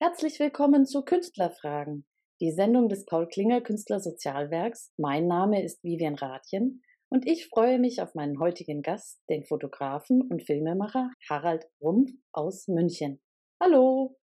Herzlich willkommen zu Künstlerfragen, die Sendung des Paul Klinger Künstlersozialwerks. Mein Name ist Vivian Rathjen und ich freue mich auf meinen heutigen Gast, den Fotografen und Filmemacher Harald Rumpf aus München. Hallo!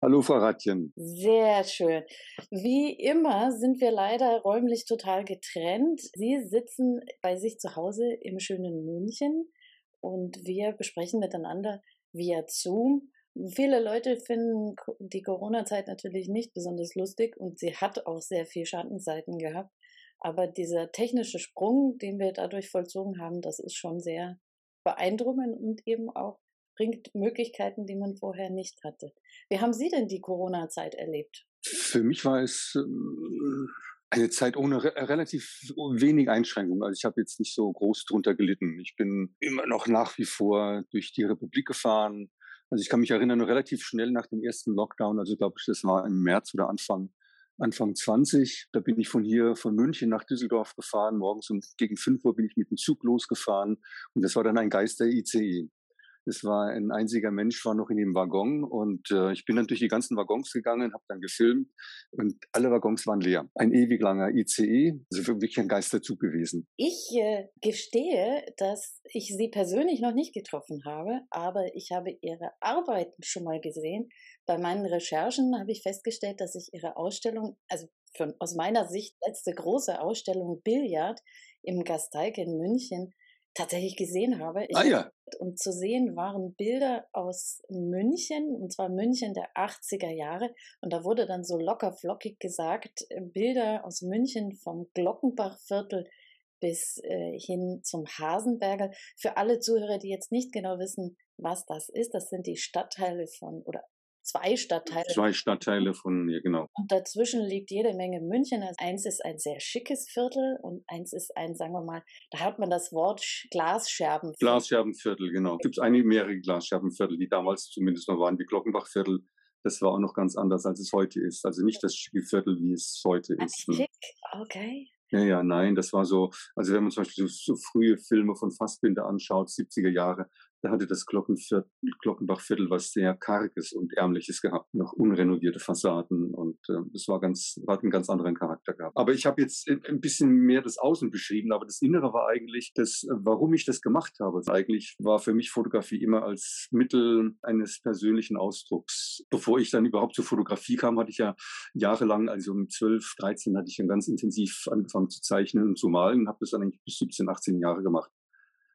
Hallo, Frau Rathjen. Sehr schön. Wie immer sind wir leider räumlich total getrennt. Sie sitzen bei sich zu Hause im schönen München und wir besprechen miteinander via Zoom Viele Leute finden die Corona-Zeit natürlich nicht besonders lustig und sie hat auch sehr viel Schattenseiten gehabt. Aber dieser technische Sprung, den wir dadurch vollzogen haben, das ist schon sehr beeindruckend und eben auch bringt Möglichkeiten, die man vorher nicht hatte. Wie haben Sie denn die Corona-Zeit erlebt? Für mich war es äh, eine Zeit ohne re relativ wenig Einschränkungen. Also ich habe jetzt nicht so groß drunter gelitten. Ich bin immer noch nach wie vor durch die Republik gefahren, also ich kann mich erinnern, relativ schnell nach dem ersten Lockdown, also glaube ich, das war im März oder Anfang, Anfang 20, da bin ich von hier, von München nach Düsseldorf gefahren. Morgens um gegen 5 Uhr bin ich mit dem Zug losgefahren und das war dann ein Geister-ICE. Es war ein einziger Mensch, war noch in dem Waggon und äh, ich bin dann durch die ganzen Waggons gegangen, habe dann gefilmt und alle Waggons waren leer. Ein ewig langer ICE, also wirklich ein Geisterzug gewesen. Ich äh, gestehe, dass ich Sie persönlich noch nicht getroffen habe, aber ich habe Ihre Arbeiten schon mal gesehen. Bei meinen Recherchen habe ich festgestellt, dass ich Ihre Ausstellung, also von, aus meiner Sicht letzte große Ausstellung Billard im Gasteig in München, tatsächlich gesehen habe. Ich ah ja. Und zu sehen waren Bilder aus München, und zwar München der 80er Jahre. Und da wurde dann so locker flockig gesagt, äh, Bilder aus München vom Glockenbachviertel bis äh, hin zum Hasenberger. Für alle Zuhörer, die jetzt nicht genau wissen, was das ist, das sind die Stadtteile von, oder zwei Stadtteile. Zwei Stadtteile von, ja genau. Und dazwischen liegt jede Menge München. Also eins ist ein sehr schickes Viertel und eins ist ein, sagen wir mal, da hat man das Wort Glasscherbenviertel. Glasscherbenviertel, genau. Es gibt einige mehrere Glasscherbenviertel, die damals zumindest noch waren, wie Glockenbachviertel. Das war auch noch ganz anders, als es heute ist. Also nicht das schicke Viertel, wie es heute ist. Ne? Schick, okay. Ja, ja, nein, das war so, also wenn man zum Beispiel so, so frühe Filme von Fassbinder anschaut, 70er Jahre, da hatte das Glockenbachviertel was sehr Karges und Ärmliches gehabt, noch unrenovierte Fassaden und äh, das war ganz, hat einen ganz anderen Charakter gehabt. Aber ich habe jetzt ein bisschen mehr das Außen beschrieben, aber das Innere war eigentlich das, warum ich das gemacht habe. Eigentlich war für mich Fotografie immer als Mittel eines persönlichen Ausdrucks. Bevor ich dann überhaupt zur Fotografie kam, hatte ich ja jahrelang, also um 12, 13 hatte ich dann ganz intensiv angefangen zu zeichnen und zu malen, habe das dann eigentlich bis 17, 18 Jahre gemacht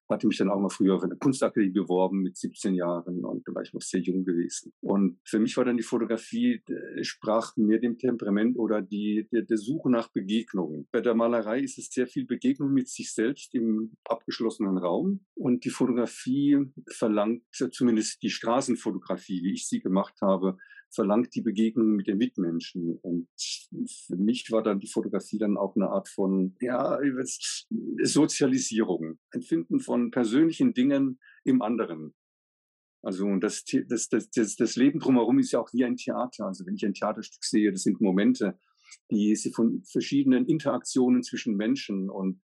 hatte mich dann auch mal früher auf einer Kunstakademie beworben mit 17 Jahren und da war ich noch sehr jung gewesen. Und für mich war dann die Fotografie, sprach mir dem Temperament oder die, der, der Suche nach Begegnungen. Bei der Malerei ist es sehr viel Begegnung mit sich selbst im abgeschlossenen Raum und die Fotografie verlangt, zumindest die Straßenfotografie, wie ich sie gemacht habe, verlangt die Begegnung mit den Mitmenschen. Und für mich war dann die Fotografie dann auch eine Art von, ja, Sozialisierung, Empfinden von persönlichen Dingen im anderen. Also das, das, das, das, das Leben drumherum ist ja auch wie ein Theater. Also wenn ich ein Theaterstück sehe, das sind Momente, die sie von verschiedenen Interaktionen zwischen Menschen und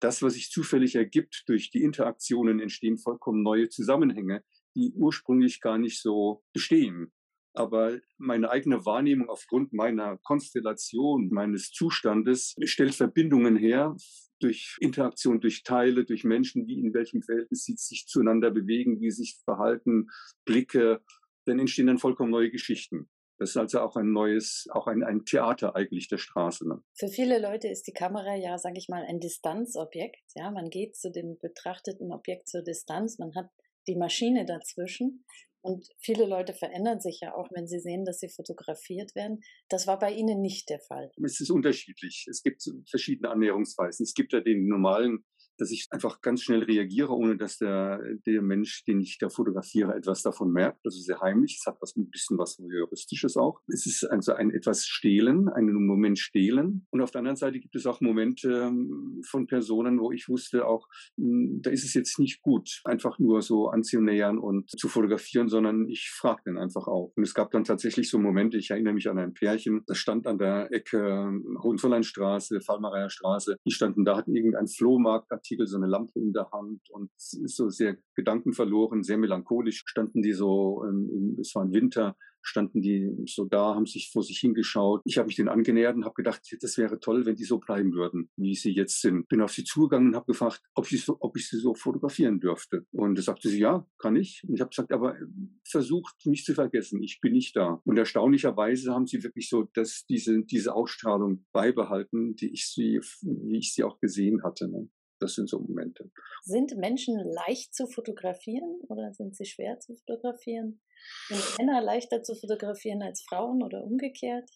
das, was sich zufällig ergibt durch die Interaktionen, entstehen vollkommen neue Zusammenhänge, die ursprünglich gar nicht so bestehen aber meine eigene Wahrnehmung aufgrund meiner Konstellation, meines Zustandes stellt Verbindungen her durch Interaktion, durch Teile, durch Menschen, wie in welchem Verhältnis sie sich zueinander bewegen, wie sie sich verhalten, Blicke, dann entstehen dann vollkommen neue Geschichten. Das ist also auch ein neues, auch ein, ein Theater eigentlich der Straße. Ne? Für viele Leute ist die Kamera ja, sage ich mal, ein Distanzobjekt. Ja, man geht zu dem betrachteten Objekt zur Distanz, man hat die Maschine dazwischen. Und viele Leute verändern sich ja auch, wenn sie sehen, dass sie fotografiert werden. Das war bei Ihnen nicht der Fall. Es ist unterschiedlich. Es gibt verschiedene Annäherungsweisen. Es gibt ja den normalen dass ich einfach ganz schnell reagiere, ohne dass der, der Mensch, den ich da fotografiere, etwas davon merkt. Also sehr heimlich. Es hat was, ein bisschen was Juristisches auch. Es ist also ein etwas Stehlen, einen Moment Stehlen. Und auf der anderen Seite gibt es auch Momente ähm, von Personen, wo ich wusste auch, hm, da ist es jetzt nicht gut, einfach nur so anzunähern und zu fotografieren, sondern ich frage dann einfach auch. Und es gab dann tatsächlich so Momente, ich erinnere mich an ein Pärchen, das stand an der Ecke ähm, Hohenzollernstraße, Fallmareier Straße. Die standen da, hatten irgendein Flohmarkt Artikel so eine Lampe in der Hand und ist so sehr gedankenverloren, sehr melancholisch standen die so, ähm, es war ein Winter, standen die so da, haben sich vor sich hingeschaut. Ich habe mich denen angenähert und habe gedacht, das wäre toll, wenn die so bleiben würden, wie sie jetzt sind. Bin auf sie zugegangen und habe gefragt, ob, so, ob ich sie so fotografieren dürfte. Und da sagte sie, ja, kann ich. Und ich habe gesagt, aber versucht nicht zu vergessen, ich bin nicht da. Und erstaunlicherweise haben sie wirklich so dass diese, diese Ausstrahlung beibehalten, die ich sie, wie ich sie auch gesehen hatte. Ne? Das sind so Momente. Sind Menschen leicht zu fotografieren oder sind sie schwer zu fotografieren? Sind Männer leichter zu fotografieren als Frauen oder umgekehrt?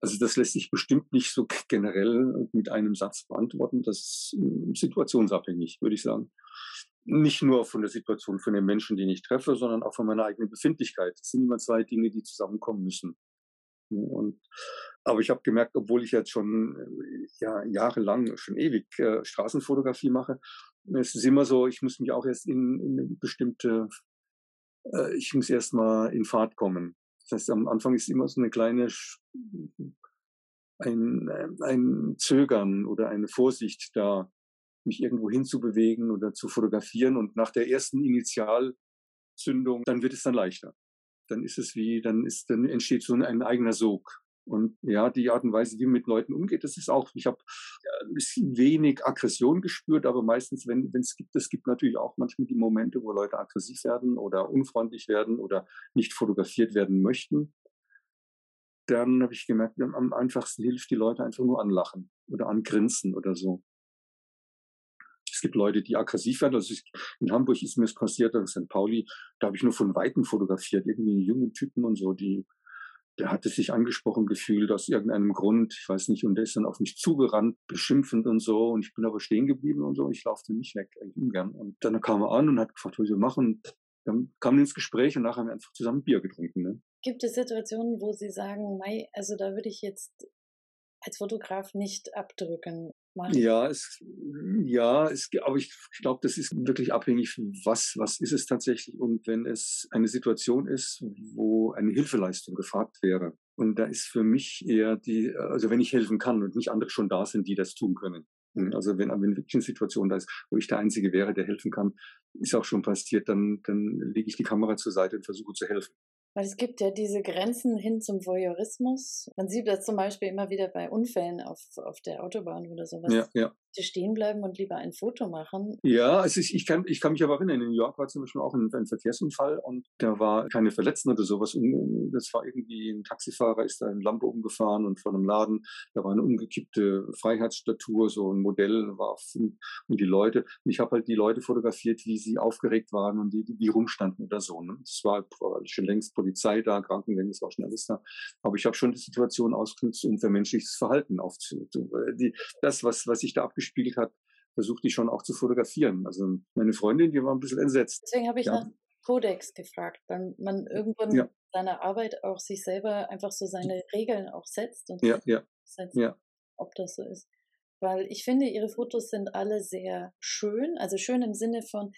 Also das lässt sich bestimmt nicht so generell mit einem Satz beantworten. Das ist hm, situationsabhängig, würde ich sagen. Nicht nur von der Situation von den Menschen, die ich treffe, sondern auch von meiner eigenen Befindlichkeit. Das sind immer zwei Dinge, die zusammenkommen müssen. Und, aber ich habe gemerkt, obwohl ich jetzt schon äh, ja, jahrelang, schon ewig äh, Straßenfotografie mache, es ist immer so, ich muss mich auch erst in, in bestimmte, äh, ich muss erst mal in Fahrt kommen. Das heißt, am Anfang ist immer so eine kleine, ein, äh, ein Zögern oder eine Vorsicht da, mich irgendwo hinzubewegen oder zu fotografieren. Und nach der ersten Initialzündung, dann wird es dann leichter dann ist es wie, dann ist, dann entsteht so ein, eigener Sog. Und ja, die Art und Weise, wie man mit Leuten umgeht, das ist auch, ich habe wenig Aggression gespürt, aber meistens, wenn es gibt, es gibt natürlich auch manchmal die Momente, wo Leute aggressiv werden oder unfreundlich werden oder nicht fotografiert werden möchten. Dann habe ich gemerkt, am einfachsten hilft die Leute einfach nur anlachen oder angrinsen oder so. Es gibt Leute, die aggressiv werden. Also ich, in Hamburg ist mir das passiert, in St. Pauli, da habe ich nur von Weitem fotografiert, irgendwie junge Typen und so, die, der hatte sich angesprochen gefühlt aus irgendeinem Grund, ich weiß nicht, und der ist dann auf mich zugerannt, beschimpfend und so, und ich bin aber stehen geblieben und so, ich laufte nicht weg, eigentlich ungern. Und dann kam er an und hat gefragt, was wir machen. Dann kamen wir ins Gespräch und nachher haben wir einfach zusammen Bier getrunken. Ne? Gibt es Situationen, wo Sie sagen, Mai, also da würde ich jetzt als Fotograf nicht abdrücken? Machen? Ja, es, ja, es, aber ich, glaube, das ist wirklich abhängig, was, was ist es tatsächlich und wenn es eine Situation ist, wo eine Hilfeleistung gefragt wäre. Und da ist für mich eher die, also wenn ich helfen kann und nicht andere schon da sind, die das tun können. Hm, also wenn, wenn wirklich eine Situation da ist, wo ich der Einzige wäre, der helfen kann, ist auch schon passiert, dann, dann lege ich die Kamera zur Seite und versuche zu helfen. Weil es gibt ja diese Grenzen hin zum Voyeurismus. Man sieht das zum Beispiel immer wieder bei Unfällen auf, auf der Autobahn oder sowas. Ja, ja stehen bleiben und lieber ein Foto machen. Ja, also ich, ich, kann, ich kann mich aber erinnern, in New York war zum Beispiel auch ein, ein Verkehrsunfall und da war keine Verletzten oder sowas. Das war irgendwie ein Taxifahrer, ist da in Lampe umgefahren und vor einem Laden, da war eine umgekippte Freiheitsstatue, so ein Modell war und die Leute, und ich habe halt die Leute fotografiert, wie sie aufgeregt waren und die, die rumstanden oder so. Ne? Es war schon längst Polizei da, Krankenwagen, es war schon alles da. Aber ich habe schon die Situation ausgenutzt, um vermenschliches Verhalten aufzunehmen. Das, was, was ich da abgespielt gespiegelt hat, versucht die schon auch zu fotografieren. Also meine Freundin, die war ein bisschen entsetzt. Deswegen habe ich ja. nach Kodex gefragt, weil man irgendwann ja. seiner Arbeit auch sich selber einfach so seine Regeln auch setzt und ja, ja. setzt, ja. ob das so ist. Weil ich finde, ihre Fotos sind alle sehr schön, also schön im Sinne von,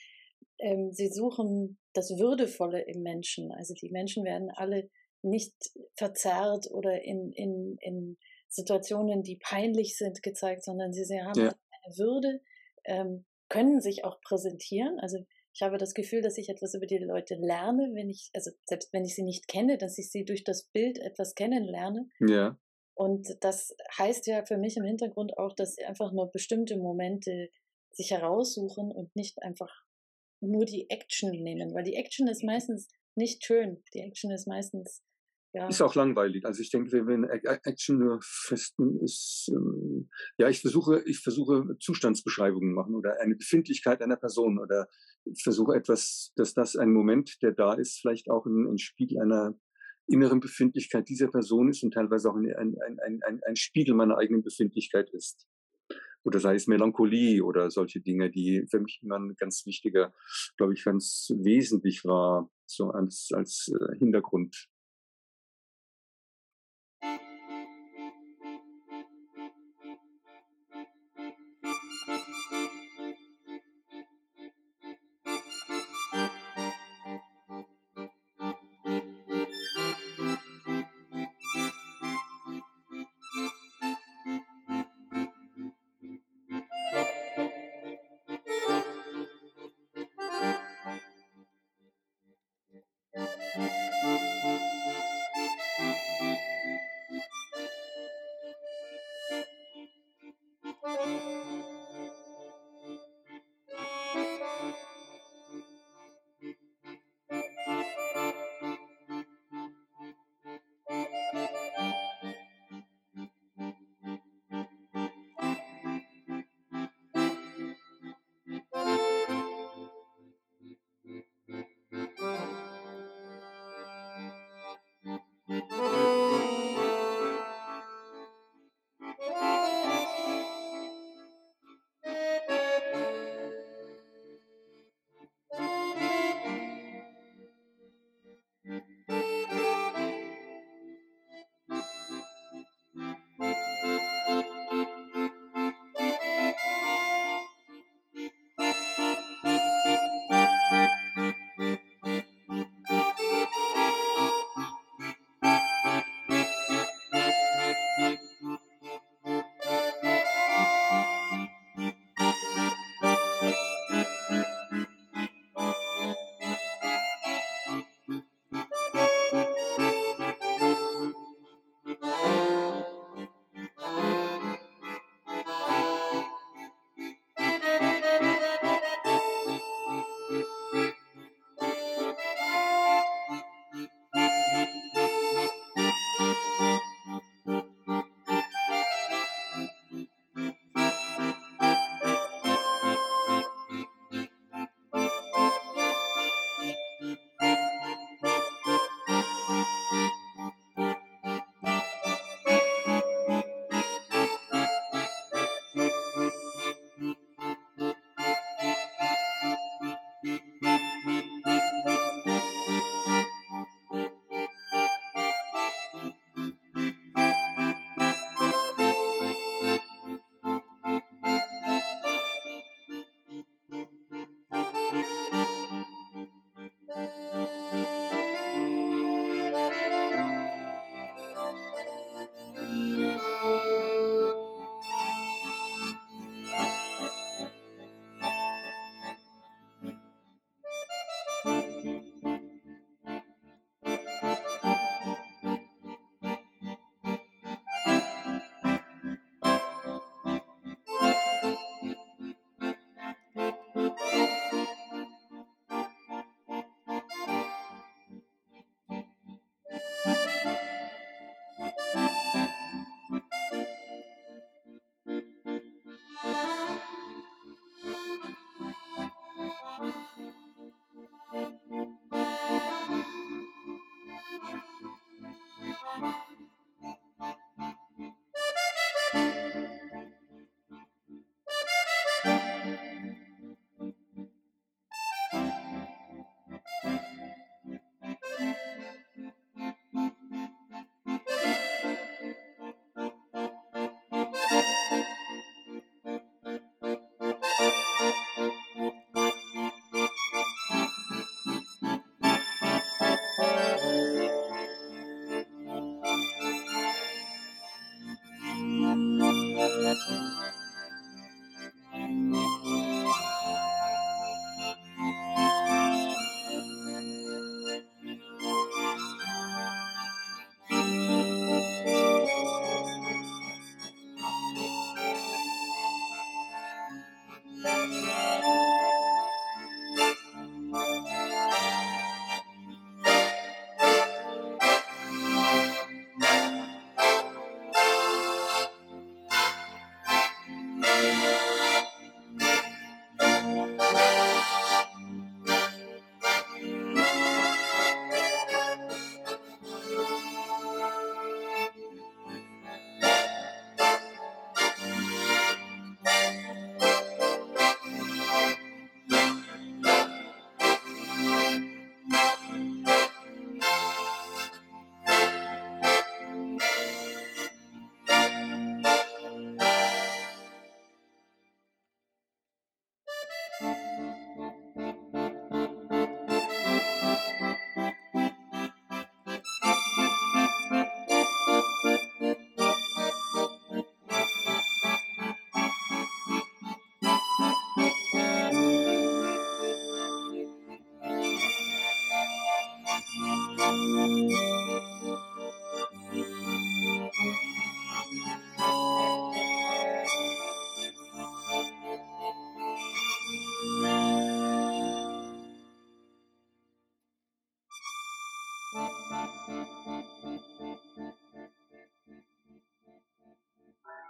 ähm, sie suchen das Würdevolle im Menschen. Also die Menschen werden alle nicht verzerrt oder in, in, in Situationen, die peinlich sind, gezeigt, sondern sie, sie haben ja. eine Würde, ähm, können sich auch präsentieren. Also ich habe das Gefühl, dass ich etwas über die Leute lerne, wenn ich, also selbst wenn ich sie nicht kenne, dass ich sie durch das Bild etwas kennenlerne. Ja. Und das heißt ja für mich im Hintergrund auch, dass sie einfach nur bestimmte Momente sich heraussuchen und nicht einfach nur die Action nehmen, weil die Action ist meistens nicht schön. Die Action ist meistens ja. Ist auch langweilig. Also ich denke, wenn Action nur festen ist, ähm, ja, ich versuche, ich versuche Zustandsbeschreibungen machen oder eine Befindlichkeit einer Person oder ich versuche etwas, dass das ein Moment, der da ist, vielleicht auch ein, ein Spiegel einer inneren Befindlichkeit dieser Person ist und teilweise auch ein, ein, ein, ein, Spiegel meiner eigenen Befindlichkeit ist. Oder sei es Melancholie oder solche Dinge, die für mich immer ein ganz wichtiger, glaube ich, ganz wesentlich war, so als, als äh, Hintergrund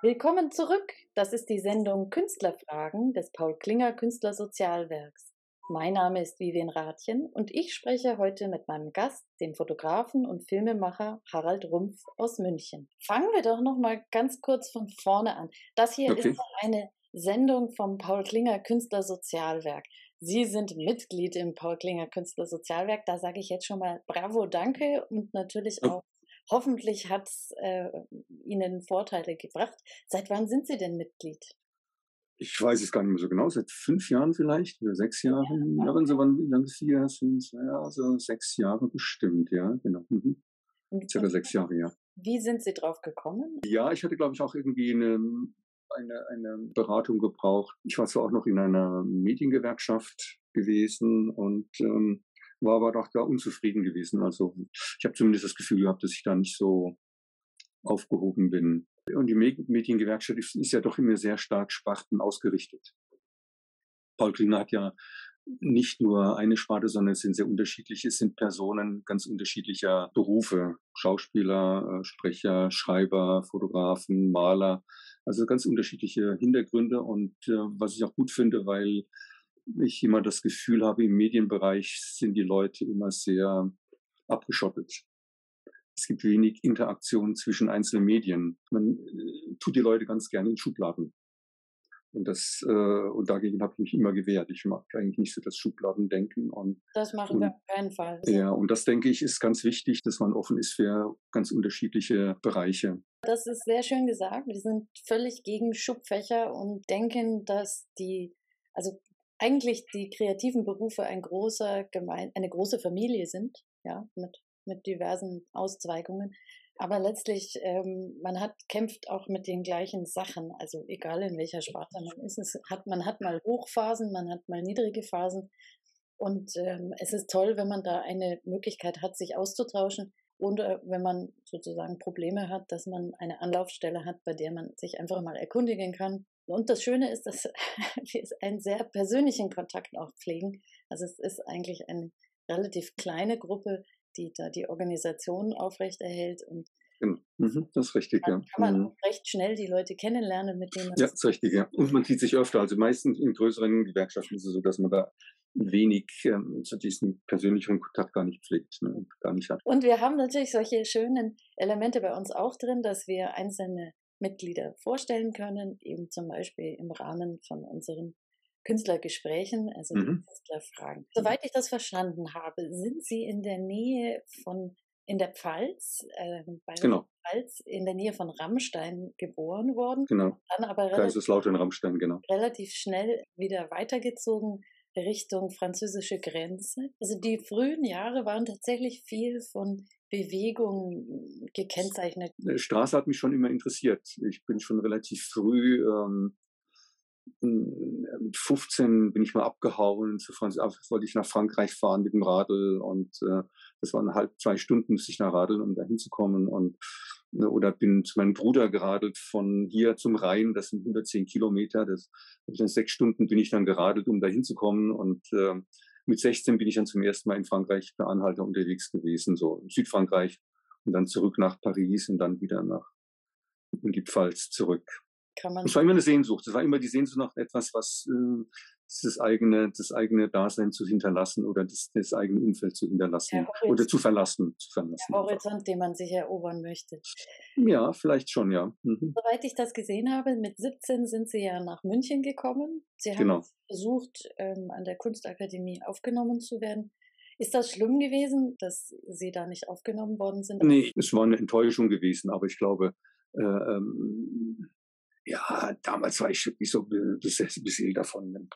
Willkommen zurück. Das ist die Sendung Künstlerfragen des Paul Klinger Künstlersozialwerks. Mein Name ist Vivian Rathjen und ich spreche heute mit meinem Gast, dem Fotografen und Filmemacher Harald Rumpf aus München. Fangen wir doch noch mal ganz kurz von vorne an. Das hier okay. ist eine Sendung vom Paul Klinger Künstlersozialwerk. Sie sind Mitglied im Paul Klinger Künstlersozialwerk. Da sage ich jetzt schon mal Bravo, danke und natürlich auch hoffentlich hat es äh, Ihnen Vorteile gebracht. Seit wann sind Sie denn Mitglied? Ich weiß es gar nicht mehr so genau, seit fünf Jahren vielleicht oder sechs Jahren. Ja, wenn Sie wann, wie lange vier sind, ja, also sechs Jahre bestimmt, ja, genau. Mhm. Circa sechs Jahre, ja. Wie sind Sie drauf gekommen? Ja, ich hatte, glaube ich, auch irgendwie eine, eine, eine Beratung gebraucht. Ich war zwar auch noch in einer Mediengewerkschaft gewesen und ähm, war aber doch da unzufrieden gewesen. Also ich habe zumindest das Gefühl gehabt, dass ich da nicht so aufgehoben bin. Und die Mediengewerkschaft ist, ja doch immer sehr stark Sparten ausgerichtet. Paul Klinger hat ja nicht nur eine Sparte, sondern es sind sehr unterschiedliche, es sind Personen ganz unterschiedlicher Berufe. Schauspieler, äh, Sprecher, Schreiber, Fotografen, Maler. Also ganz unterschiedliche Hintergründe und äh, was ich auch gut finde, weil ich immer das Gefühl habe, im Medienbereich sind die Leute immer sehr abgeschottet. Es gibt wenig Interaktion zwischen einzelnen Medien. Man äh, tut die Leute ganz gerne in Schubladen. Und das äh, und dagegen habe ich mich immer gewehrt. Ich mag eigentlich nicht so das Schubladendenken und das machen und, wir auf keinen Fall. Ja, und das denke ich ist ganz wichtig, dass man offen ist für ganz unterschiedliche Bereiche. Das ist sehr schön gesagt. Wir sind völlig gegen Schubfächer und denken, dass die also eigentlich die kreativen Berufe ein großer Gemein eine große Familie sind, ja, mit mit diversen Auszweigungen. Aber letztlich, ähm, man hat, kämpft auch mit den gleichen Sachen. Also egal in welcher Sparte man ist, es hat, man hat mal Hochphasen, man hat mal niedrige Phasen. Und ähm, es ist toll, wenn man da eine Möglichkeit hat, sich auszutauschen. Oder wenn man sozusagen Probleme hat, dass man eine Anlaufstelle hat, bei der man sich einfach mal erkundigen kann. Und das Schöne ist, dass wir einen sehr persönlichen Kontakt auch pflegen. Also es ist eigentlich eine relativ kleine Gruppe, die da die Organisation aufrechterhält und Genau. Mhm, das ist richtig, dann ja. kann man mhm. recht schnell die Leute kennenlernen, mit denen man Ja, das ist richtig, ja. Und man sieht sich öfter. Also meistens in größeren Gewerkschaften ist es so, dass man da wenig ähm, zu diesem persönlichen Kontakt gar nicht pflegt, ne, gar nicht hat. Und wir haben natürlich solche schönen Elemente bei uns auch drin, dass wir einzelne Mitglieder vorstellen können, eben zum Beispiel im Rahmen von unseren Künstlergesprächen, also Mhm. Künstlerfragen. Soweit ich das verstanden habe, sind Sie in der Nähe von in der Pfalz, äh, bei der Genau, Pfalz, in der Nähe von Rammstein geboren worden, genau. dann aber relativ, Kaiserslautern, Rammstein, genau. relativ schnell wieder weitergezogen Richtung französische Grenze. Also die frühen Jahre waren tatsächlich viel von Bewegung gekennzeichnet. Äh, Straße hat mich schon immer interessiert. Ich bin schon relativ früh, ähm, mit 15 bin ich mal abgehauen, zu Franz wollte ich nach Frankreich fahren mit dem Radl und äh, das waren halb zwei Stunden, musste ich nach Radeln, um da hinzukommen und oder bin zu meinem Bruder geradelt von hier zum Rhein, das sind 110 Kilometer, das in sechs Stunden bin ich dann geradelt, um da hinzukommen und äh, mit 16 bin ich dann zum ersten Mal in Frankreich per Anhalter unterwegs gewesen, so in Südfrankreich und dann zurück nach Paris und dann wieder nach in die Pfalz zurück. Kann man Es war immer eine Sehnsucht. Es war immer die Sehnsucht nach etwas, was äh, das eigene, das eigene Dasein zu hinterlassen oder das, das eigene Umfeld zu hinterlassen Der oder zu verlassen. Zu verlassen der einfach. Horizont, den man sich erobern möchte. Ja, vielleicht schon, ja. Mhm. Soweit ich das gesehen habe, mit 17 sind Sie ja nach München gekommen. Sie haben Genau. versucht, ähm, an der Kunstakademie aufgenommen zu werden. Ist das schlimm gewesen, dass Sie da nicht aufgenommen worden sind? Nee, es war eine Enttäuschung gewesen, aber ich glaube, äh, ähm, ja, damals war ich wirklich so be- besessen, beseelt davon, ne,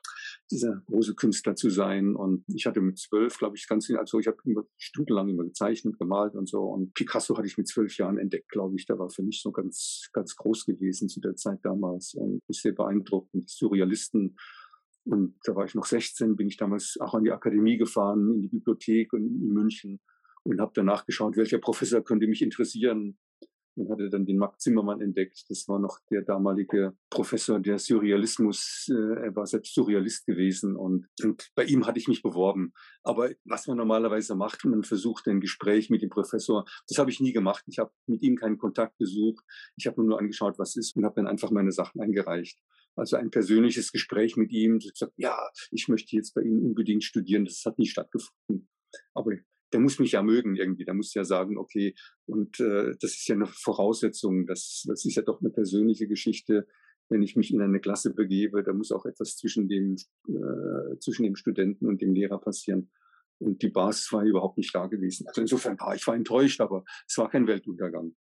dieser große Künstler zu sein. Und ich hatte mit zwölf, glaube ich, ganz, also ich habe stundenlang immer gezeichnet, gemalt und so. Und Picasso hatte ich mit zwölf Jahren entdeckt, glaube ich. Der war für mich so ganz, ganz groß gewesen zu der Zeit damals und ist sehr beeindruckend. Surrealisten. Und da war ich noch 16, bin ich damals auch an die Akademie gefahren, in die Bibliothek und in München und habe danach geschaut, welcher Professor könnte mich interessieren und hatte dann den Marc Zimmermann entdeckt. Das war noch der damalige Professor der Surrealismus. Äh, er war selbst Surrealist gewesen und, und bei ihm hatte ich mich beworben. Aber was man normalerweise macht, man versucht ein Gespräch mit dem Professor. Das habe ich nie gemacht. Ich habe mit ihm keinen Kontakt gesucht. Ich habe nur angeschaut, was ist und habe dann einfach meine Sachen eingereicht. Also ein persönliches Gespräch mit ihm. Ich gesagt, ja, ich möchte jetzt bei Ihnen unbedingt studieren. Das hat nie stattgefunden. Aber der muss mich ja mögen irgendwie. Der muss ja sagen, okay, und äh, das ist ja eine Voraussetzung. Das, das ist ja doch eine persönliche Geschichte. Wenn ich mich in eine Klasse begebe, da muss auch etwas zwischen dem, äh, zwischen dem Studenten und dem Lehrer passieren. Und die Basis war überhaupt nicht da gewesen. Also insofern war ich war enttäuscht, aber es war kein Weltuntergang.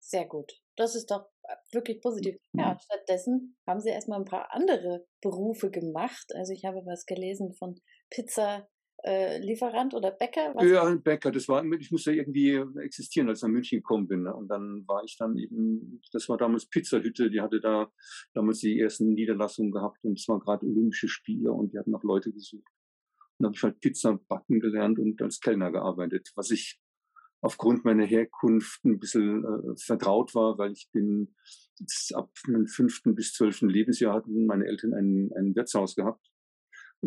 Sehr gut. Das ist doch äh, wirklich positiv. Ja, Mhm. stattdessen haben Sie erstmal ein paar andere Berufe gemacht. Also ich habe was gelesen von Pizza. Äh, Lieferant oder Bäcker? Was? Ja, ein Bäcker, das war, ich musste irgendwie existieren, als ich nach München gekommen bin. Ne? Und dann war ich dann eben, das war damals Pizzahütte, die hatte da damals die ersten Niederlassungen gehabt und es waren gerade Olympische Spiele und die hatten noch Leute gesucht. Und dann habe ich halt Pizza backen gelernt und als Kellner gearbeitet, was ich aufgrund meiner Herkunft ein bisschen äh, vertraut war, weil ich bin jetzt ab meinem fünften bis zwölften Lebensjahr hatten meine Eltern ein, ein Wirtshaus gehabt.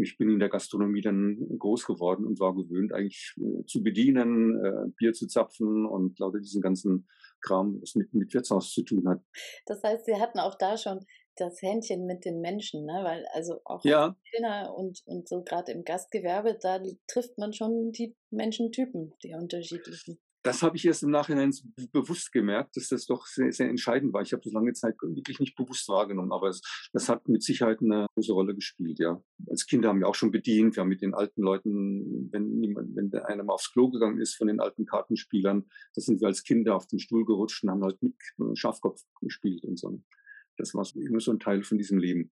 Ich bin in der Gastronomie dann groß geworden und war gewöhnt, eigentlich äh, zu bedienen, äh, Bier zu zapfen und lauter diesen ganzen Kram, was mit, mit Wirtshaus zu tun hat. Das heißt, Sie hatten auch da schon das Händchen mit den Menschen, ne? Weil also auch Ja, Kellner und, und so gerade im Gastgewerbe, da trifft man schon die Menschentypen, die unterschiedlichen. Das habe ich erst im Nachhinein bewusst gemerkt, dass das doch sehr, sehr entscheidend war. Ich habe das lange Zeit wirklich nicht bewusst wahrgenommen, aber es, das hat mit Sicherheit eine große Rolle gespielt, ja. Als Kinder haben wir auch schon bedient, wir haben mit den alten Leuten, wenn niemand, wenn einer mal aufs Klo gegangen ist von den alten Kartenspielern, da sind wir als Kinder auf den Stuhl gerutscht und haben halt mit Schafkopf gespielt und so. Das war immer so ein Teil von diesem Leben.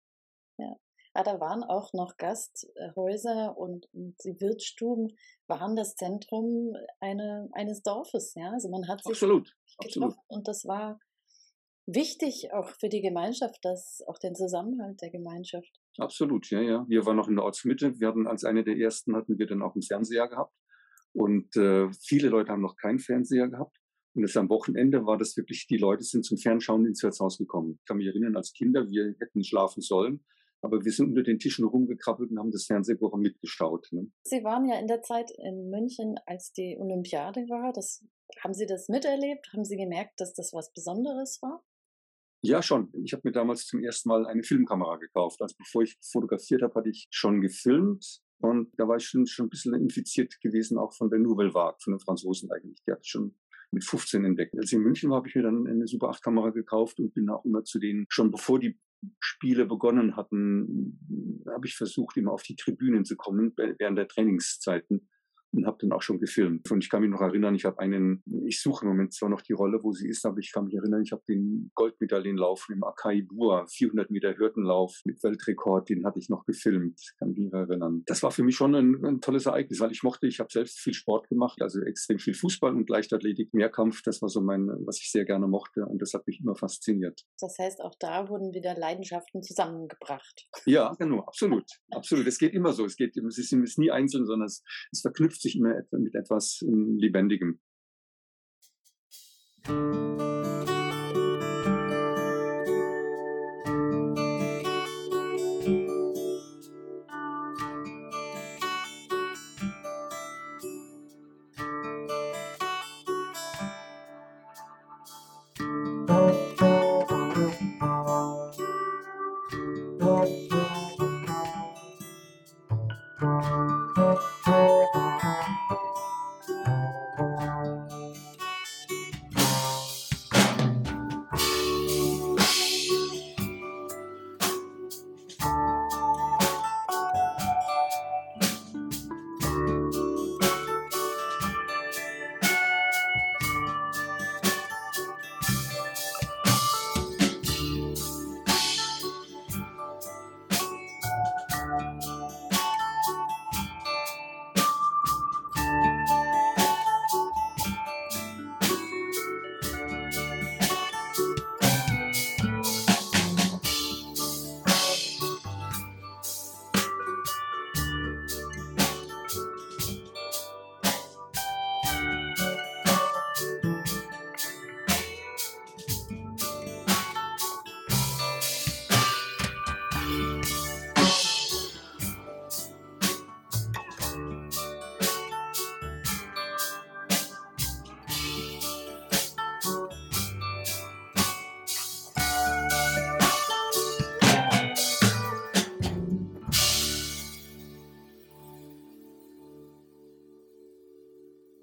Ja. Ah, da waren auch noch Gasthäuser und, und die Wirtsstuben waren das Zentrum eine, eines Dorfes. Ja? Also man hat sich absolut, absolut. und das war wichtig auch für die Gemeinschaft, das auch den Zusammenhalt der Gemeinschaft. Absolut, ja, ja. Wir waren noch in der Ortsmitte. Wir hatten als eine der ersten hatten wir dann auch einen Fernseher gehabt. Und äh, viele Leute haben noch keinen Fernseher gehabt. Und das am Wochenende war das wirklich, die Leute sind zum Fernschauen ins Wirtshaus gekommen. Ich kann mich erinnern, als Kinder, wir hätten schlafen sollen. Aber wir sind unter den Tischen rumgekrabbelt und haben das Fernsehprogramm mitgeschaut. Ne? Sie waren ja in der Zeit in München, als die Olympiade war. Das, haben Sie das miterlebt? Haben Sie gemerkt, dass das was Besonderes war? Ja, schon. Ich habe mir damals zum ersten Mal eine Filmkamera gekauft. Also bevor ich fotografiert habe, hatte ich schon gefilmt. Und da war ich schon, schon ein bisschen infiziert gewesen, auch von der Nouvelle Vague, von den Franzosen eigentlich. Die ich schon mit 15 entdeckt. Als ich in München war, habe ich mir dann eine Super 8 Kamera gekauft und bin auch immer zu denen, schon bevor die Spiele begonnen hatten, habe ich versucht, immer auf die Tribünen zu kommen während der Trainingszeiten und habe dann auch schon gefilmt. Und ich kann mich noch erinnern, ich habe einen, ich suche im Moment zwar noch die Rolle, wo sie ist, aber ich kann mich erinnern, ich habe den Goldmedaillenlauf im Akai Bua, 400 Meter Hürdenlauf mit Weltrekord, den hatte ich noch gefilmt, kann mich noch erinnern. Das war für mich schon ein, ein tolles Ereignis, weil ich mochte, ich habe selbst viel Sport gemacht, also extrem viel Fußball und Leichtathletik, Mehrkampf, das war so mein, was ich sehr gerne mochte und das hat mich immer fasziniert. Das heißt, auch da wurden wieder Leidenschaften zusammengebracht. Ja, genau, absolut, absolut. Es geht immer so, es geht, es ist nie einzeln, sondern es, es verknüpft sich immer mit etwas ähm, Lebendigem.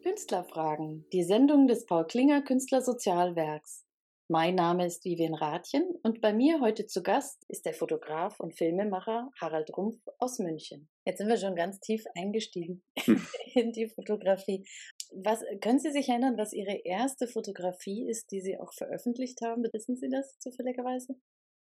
Künstlerfragen, die Sendung des Paul Klinger Künstlersozialwerks. Mein Name ist Vivian Rathjen und bei mir heute zu Gast ist der Fotograf und Filmemacher Harald Rumpf aus München. Jetzt sind wir schon ganz tief eingestiegen hm. in die Fotografie. Was, können Sie sich erinnern, was Ihre erste Fotografie ist, die Sie auch veröffentlicht haben? Wissen Sie das zufälligerweise?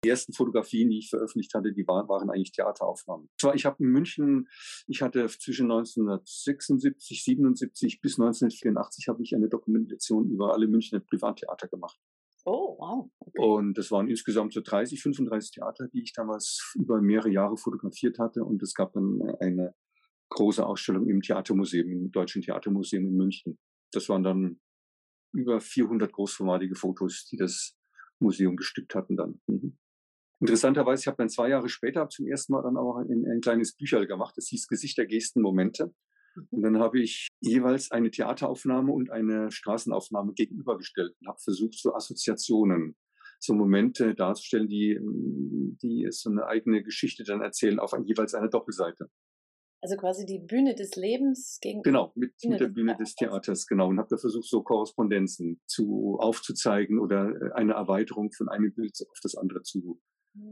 Die ersten Fotografien, die ich veröffentlicht hatte, die waren, waren eigentlich Theateraufnahmen. Zwar, ich habe in München, ich hatte zwischen 1976, 77 bis 1984 habe ich eine Dokumentation über alle Münchner Privattheater gemacht. Oh, wow. Okay. Und das waren insgesamt so 30, 35 Theater, die ich damals über mehrere Jahre fotografiert hatte. Und es gab dann eine große Ausstellung im Theatermuseum, im Deutschen Theatermuseum in München. Das waren dann über 400 großformatige Fotos, die das Museum bestückt hatten dann. Mhm. Interessanterweise, ich habe dann zwei Jahre später zum ersten Mal dann auch ein, ein kleines Bücherl gemacht, das hieß Gesichter, Gesten, Momente. Mhm. Und dann habe ich jeweils eine Theateraufnahme und eine Straßenaufnahme gegenübergestellt und habe versucht, so Assoziationen, so Momente darzustellen, die, die so eine eigene Geschichte dann erzählen auf jeweils einer Doppelseite. Also quasi die Bühne des Lebens gegen Genau, mit, mit der Bühne des Theaters, genau. Und habe da versucht, so Korrespondenzen zu aufzuzeigen oder äh, eine Erweiterung von einem Bild auf das andere zu.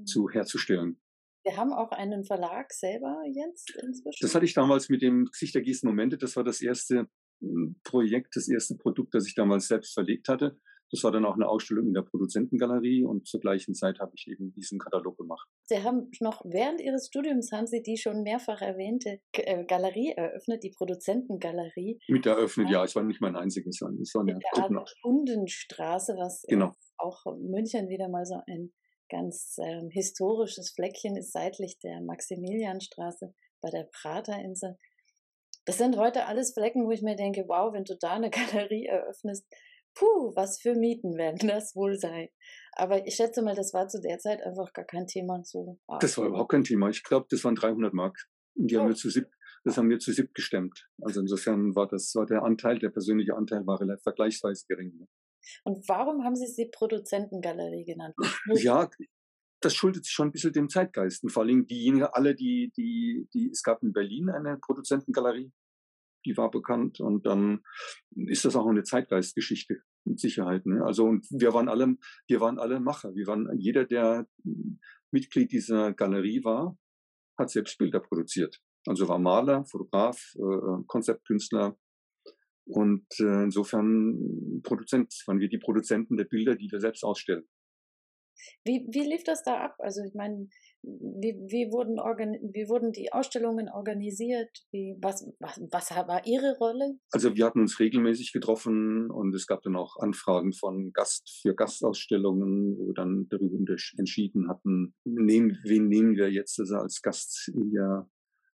Zu herzustellen. Wir haben auch einen Verlag selber jetzt inzwischen. Das hatte ich damals mit dem Gesicht der Gießen Momente. Das war das erste hm, Projekt, das erste Produkt, das ich damals selbst verlegt hatte. Das war dann auch eine Ausstellung in der Produzentengalerie und zur gleichen Zeit habe ich eben diesen Katalog gemacht. Sie haben noch während Ihres Studiums haben Sie die schon mehrfach erwähnte äh, Galerie eröffnet, die Produzentengalerie. Mit eröffnet, ja, es war nicht mein einziges, es war eine Hundenstraße, was genau. auch München wieder mal so ein ganz ähm, historisches Fleckchen ist seitlich der Maximilianstraße bei der Praterinsel. Das sind heute alles Flecken, wo ich mir denke, wow, wenn du da eine Galerie eröffnest, puh, was für Mieten werden das wohl sein. Aber ich schätze mal, das war zu der Zeit einfach gar kein Thema. So das war überhaupt kein Thema. Ich glaube, das waren 300 Mark. Und die oh. haben wir zu sieb, das haben wir zu sieb gestemmt. Also insofern war das, war der Anteil, der persönliche Anteil war relativ vergleichsweise gering. Und warum haben Sie sie Produzentengalerie genannt? Ja, das schuldet sich schon ein bisschen dem Zeitgeist. Und vor allem diejenigen, alle, die, die, die, es gab in Berlin eine Produzentengalerie, die war bekannt. Und dann ist das auch eine Zeitgeistgeschichte mit Sicherheit. Ne? Also und wir waren alle, wir waren alle Macher. Wir waren jeder, der Mitglied dieser Galerie war, hat selbst Bilder produziert. Also war Maler, Fotograf, äh, Konzeptkünstler. Und äh, insofern Produzent, waren wir die Produzenten der Bilder, die wir selbst ausstellen. Wie, wie lief das da ab? Also ich meine, wie, wie, wurden wie wurden die Ausstellungen organisiert? Wie, was, was, was war Ihre Rolle? Also wir hatten uns regelmäßig getroffen und es gab dann auch Anfragen von Gast für Gastausstellungen, wo wir dann darüber entschieden hatten, nehmen, wen nehmen wir jetzt, dass er als Gast ja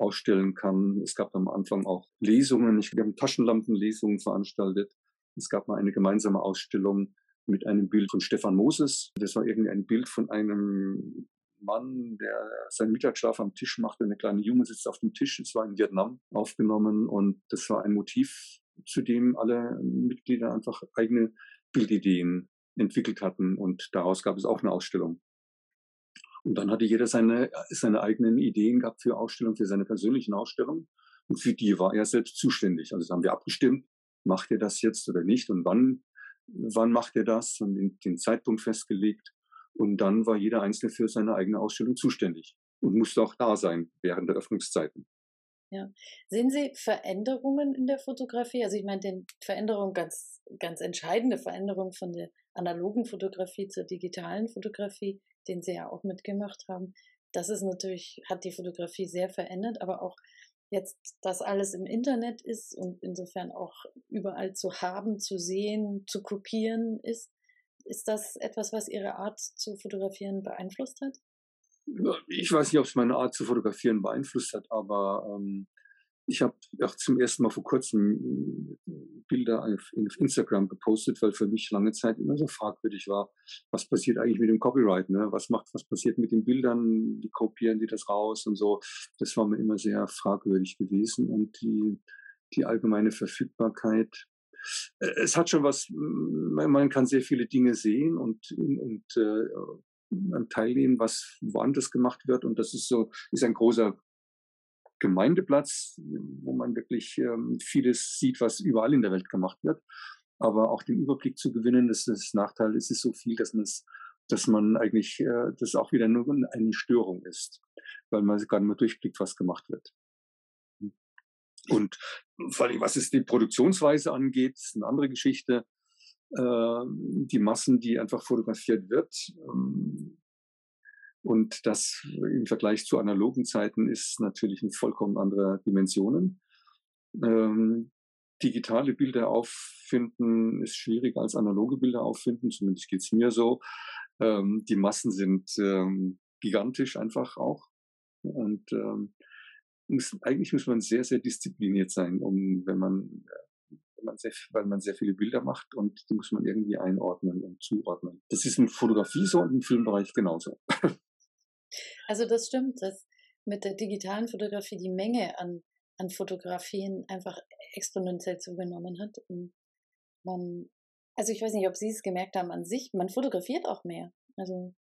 ausstellen kann. Es gab am Anfang auch Lesungen. Ich, wir haben Taschenlampenlesungen veranstaltet. Es gab mal eine gemeinsame Ausstellung mit einem Bild von Stefan Moses. Das war irgendein Bild von einem Mann, der seinen Mittagsschlaf am Tisch macht. Eine kleine Junge sitzt auf dem Tisch. Es war in Vietnam aufgenommen und das war ein Motiv, zu dem alle Mitglieder einfach eigene Bildideen entwickelt hatten und daraus gab es auch eine Ausstellung. Und dann hatte jeder seine, seine eigenen Ideen gehabt für Ausstellungen, für seine persönlichen Ausstellungen. Und für die war er selbst zuständig. Also haben wir abgestimmt, macht er das jetzt oder nicht und wann, wann macht er das und den, den Zeitpunkt festgelegt. Und dann war jeder Einzelne für seine eigene Ausstellung zuständig und musste auch da sein während der Öffnungszeiten. Ja. Sehen Sie Veränderungen in der Fotografie? Also ich meine, den Veränderungen, ganz, ganz entscheidende Veränderungen von der analogen Fotografie zur digitalen Fotografie, den Sie ja auch mitgemacht haben. Das ist natürlich, hat die Fotografie sehr verändert, aber auch jetzt, dass alles im Internet ist und insofern auch überall zu haben, zu sehen, zu kopieren ist. Ist das etwas, was Ihre Art zu fotografieren beeinflusst hat? Ich weiß nicht, ob es meine Art zu fotografieren beeinflusst hat, aber ähm, ich habe auch zum ersten Mal vor kurzem äh, Bilder auf, Instagram gepostet, weil für mich lange Zeit immer so fragwürdig war, was passiert eigentlich mit dem Copyright, ne? Was macht, was passiert mit den Bildern, wie kopieren die das raus und so. Das war mir immer sehr fragwürdig gewesen und die, die allgemeine Verfügbarkeit äh, es hat schon was, man kann sehr viele Dinge sehen und, und äh, teilnehmen, was woanders gemacht wird. Und das ist so, ist ein großer Gemeindeplatz, wo man wirklich ähm, vieles sieht, was überall in der Welt gemacht wird. Aber auch den Überblick zu gewinnen, das ist das Nachteil, es ist so viel, dass man es dass man eigentlich, äh, das auch wieder nur eine Störung ist, weil man gar nicht mehr durchblickt, was gemacht wird. Und vor allem, was es die Produktionsweise angeht, ist eine andere Geschichte. Äh, die Massen, die einfach fotografiert wird, ähm, und das im Vergleich zu analogen Zeiten ist natürlich in vollkommen anderer Dimensionen. Ähm, digitale Bilder auffinden ist schwieriger als analoge Bilder auffinden, zumindest geht es mir so. Ähm, die Massen sind ähm, gigantisch einfach auch. Und ähm, muss, eigentlich muss man sehr, sehr diszipliniert sein, um wenn man, wenn man sehr, weil man sehr viele Bilder macht und die muss man irgendwie einordnen und zuordnen. Das ist in Fotografie so und im Filmbereich genauso. Also das stimmt, dass mit der digitalen Fotografie die Menge an, an Fotografien einfach exponentiell zugenommen hat. Und man, also ich weiß nicht, ob Sie es gemerkt haben an sich, man fotografiert auch mehr. Also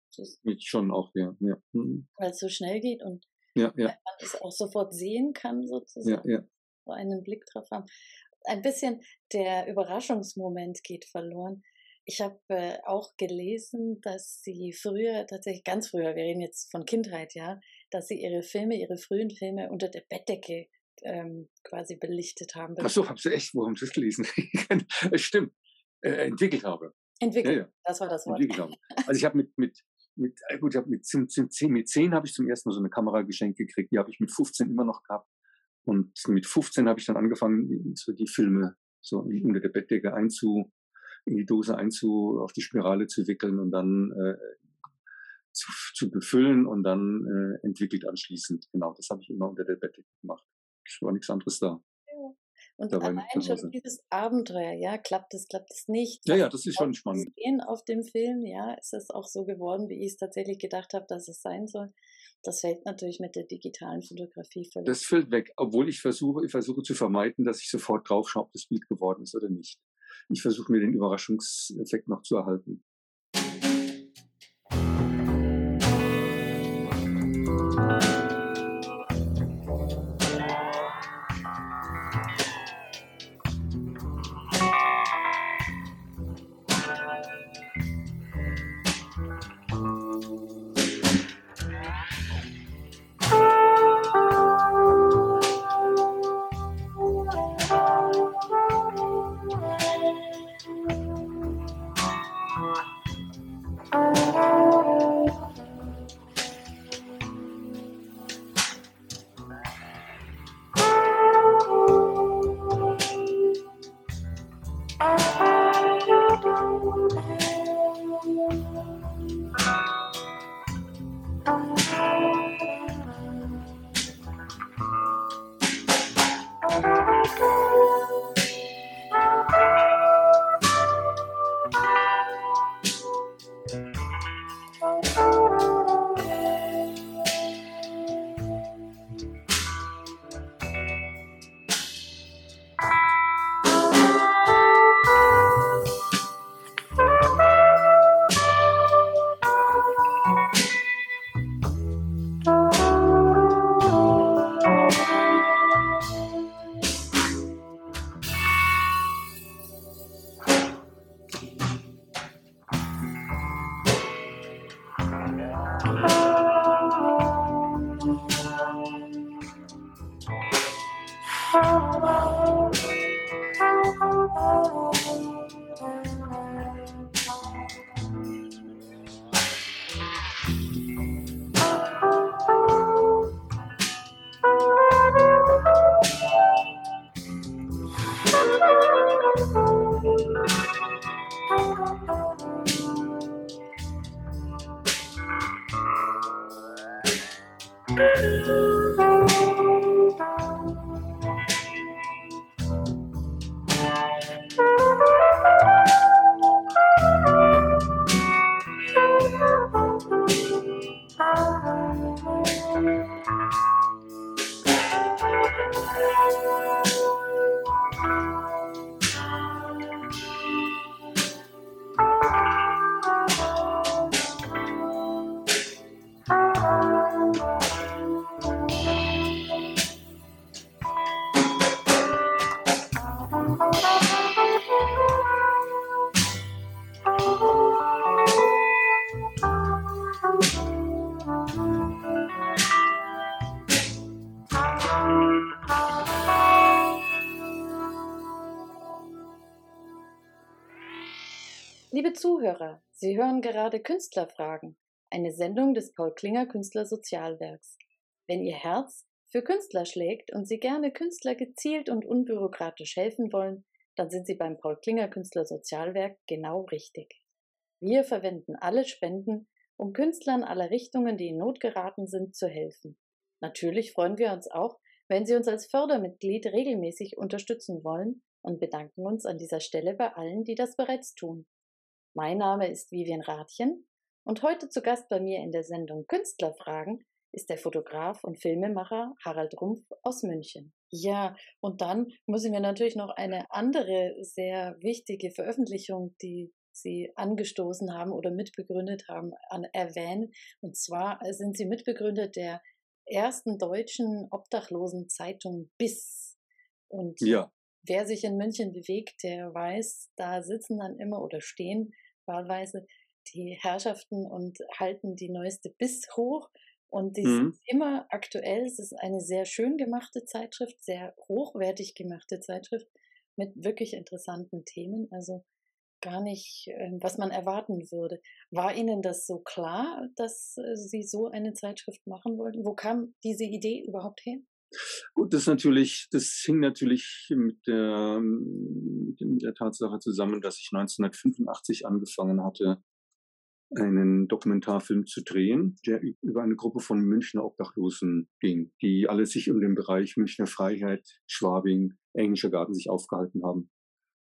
schon auch, ja. ja. Mhm. Weil es so schnell geht und Ja, ja. Man es auch sofort sehen kann, sozusagen. Ja, ja. So einen Blick drauf haben. Ein bisschen der Überraschungsmoment geht verloren. Ich habe äh, auch gelesen, dass sie früher, tatsächlich ganz früher, wir reden jetzt von Kindheit, ja, dass sie ihre Filme, ihre frühen Filme unter der Bettdecke ähm, quasi belichtet haben. Ach so, haben Sie echt, wo haben Sie es gelesen? Es stimmt, äh, entwickelt habe. Entwickelt, Ja, ja. das war das Wort. entwickelt habe. Also ich habe mit, mit, mit, äh, gut, ich habe mit, zehn- mit 10 habe ich zum ersten Mal so eine Kamera geschenkt gekriegt, die habe ich mit 15 immer noch gehabt. Und mit 15 habe ich dann angefangen, so die Filme so unter der Bettdecke einzu, in die Dose einzu, auf die Spirale zu wickeln und dann äh, zu, zu befüllen und dann äh, entwickelt anschließend. Genau, das habe ich immer unter der Bettdecke gemacht. Es war nichts anderes da. Und Da allein schon dieses Abenteuer, ja, klappt es, klappt es nicht. Ja, ja, das ist schon spannend. Sehen auf dem Film, ja, ist es auch so geworden, wie ich es tatsächlich gedacht habe, dass es sein soll. Das fällt natürlich mit der digitalen Fotografie völlig. Das fällt weg, obwohl ich versuche, ich versuche zu vermeiden, dass ich sofort drauf schaue, ob das Bild geworden ist oder nicht. Ich versuche mir den Überraschungseffekt noch zu erhalten. Liebe Zuhörer, Sie hören gerade Künstlerfragen, eine Sendung des Paul Klinger Künstlersozialwerks. Wenn Ihr Herz für Künstler schlägt und Sie gerne Künstler gezielt und unbürokratisch helfen wollen, dann sind Sie beim Paul Klinger Künstlersozialwerk genau richtig. Wir verwenden alle Spenden, um Künstlern aller Richtungen, die in Not geraten sind, zu helfen. Natürlich freuen wir uns auch, wenn Sie uns als Fördermitglied regelmäßig unterstützen wollen und bedanken uns an dieser Stelle bei allen, die das bereits tun. Mein Name ist Vivian Rathjen und heute zu Gast bei mir in der Sendung Künstlerfragen ist der Fotograf und Filmemacher Harald Rumpf aus München. Ja, und dann muss ich mir natürlich noch eine andere sehr wichtige Veröffentlichung, die Sie angestoßen haben oder mitbegründet haben, an erwähnen. Und zwar sind Sie Mitbegründer der ersten deutschen Obdachlosenzeitung BIS. Und ja. wer sich in München bewegt, der weiß, da sitzen dann immer oder stehen wahlweise die Herrschaften und halten die neueste BIS hoch. Und die mhm. ist immer aktuell. Es ist eine sehr schön gemachte Zeitschrift, sehr hochwertig gemachte Zeitschrift mit wirklich interessanten Themen. Also gar nicht, ähm, was man erwarten würde. War Ihnen das so klar, dass äh, Sie so eine Zeitschrift machen wollten? Wo kam diese Idee überhaupt her? Gut, das natürlich, das hing natürlich mit der, mit der Tatsache zusammen, dass ich 1985 angefangen hatte, einen Dokumentarfilm zu drehen, der über eine Gruppe von Münchner Obdachlosen ging, die alle sich um den Bereich Münchner Freiheit, Schwabing, Englischer Garten sich aufgehalten haben.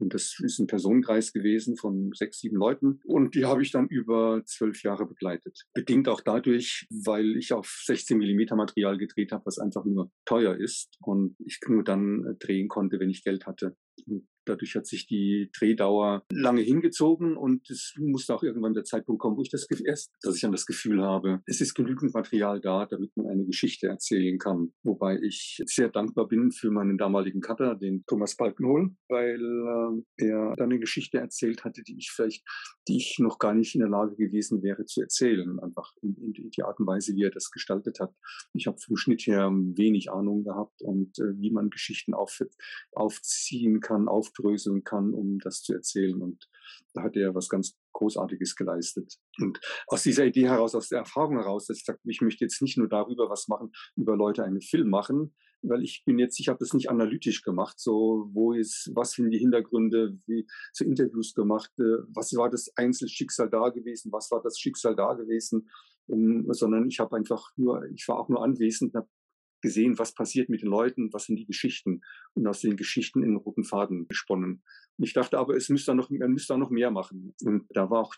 Und das ist ein Personenkreis gewesen von sechs, sieben Leuten. Und die habe ich dann über zwölf Jahre begleitet. Bedingt auch dadurch, weil ich auf 16 Millimeter Material gedreht habe, was einfach nur teuer ist und ich nur dann drehen konnte, wenn ich Geld hatte. Und Dadurch hat sich die Drehdauer lange hingezogen und es musste auch irgendwann der Zeitpunkt kommen, wo ich das erst, dass ich dann das Gefühl habe, es ist genügend Material da, damit man eine Geschichte erzählen kann. Wobei ich sehr dankbar bin für meinen damaligen Cutter, den Thomas Balkenhol, weil äh, er dann eine Geschichte erzählt hatte, die ich vielleicht, die ich noch gar nicht in der Lage gewesen wäre zu erzählen. Einfach in, in die Art und Weise, wie er das gestaltet hat. Ich habe vom Schnitt her wenig Ahnung gehabt und äh, wie man Geschichten auf, aufziehen kann, auf aufdröseln kann, um das zu erzählen. Und da hat er was ganz Großartiges geleistet. Und aus dieser Idee heraus, aus der Erfahrung heraus, dass ich sage, ich möchte jetzt nicht nur darüber was machen, über Leute einen Film machen, weil ich bin jetzt, ich habe das nicht analytisch gemacht, so wo ist, was sind die Hintergründe, wie so Interviews gemacht, äh, was war das Einzelschicksal da gewesen, was war das Schicksal da gewesen, um, sondern ich habe einfach nur, ich war auch nur anwesend, habe gesehen, was passiert mit den Leuten, was sind die Geschichten und aus den Geschichten in roten Faden gesponnen. Ich dachte aber, es müsste noch, man müsste da noch mehr machen. Und da war auch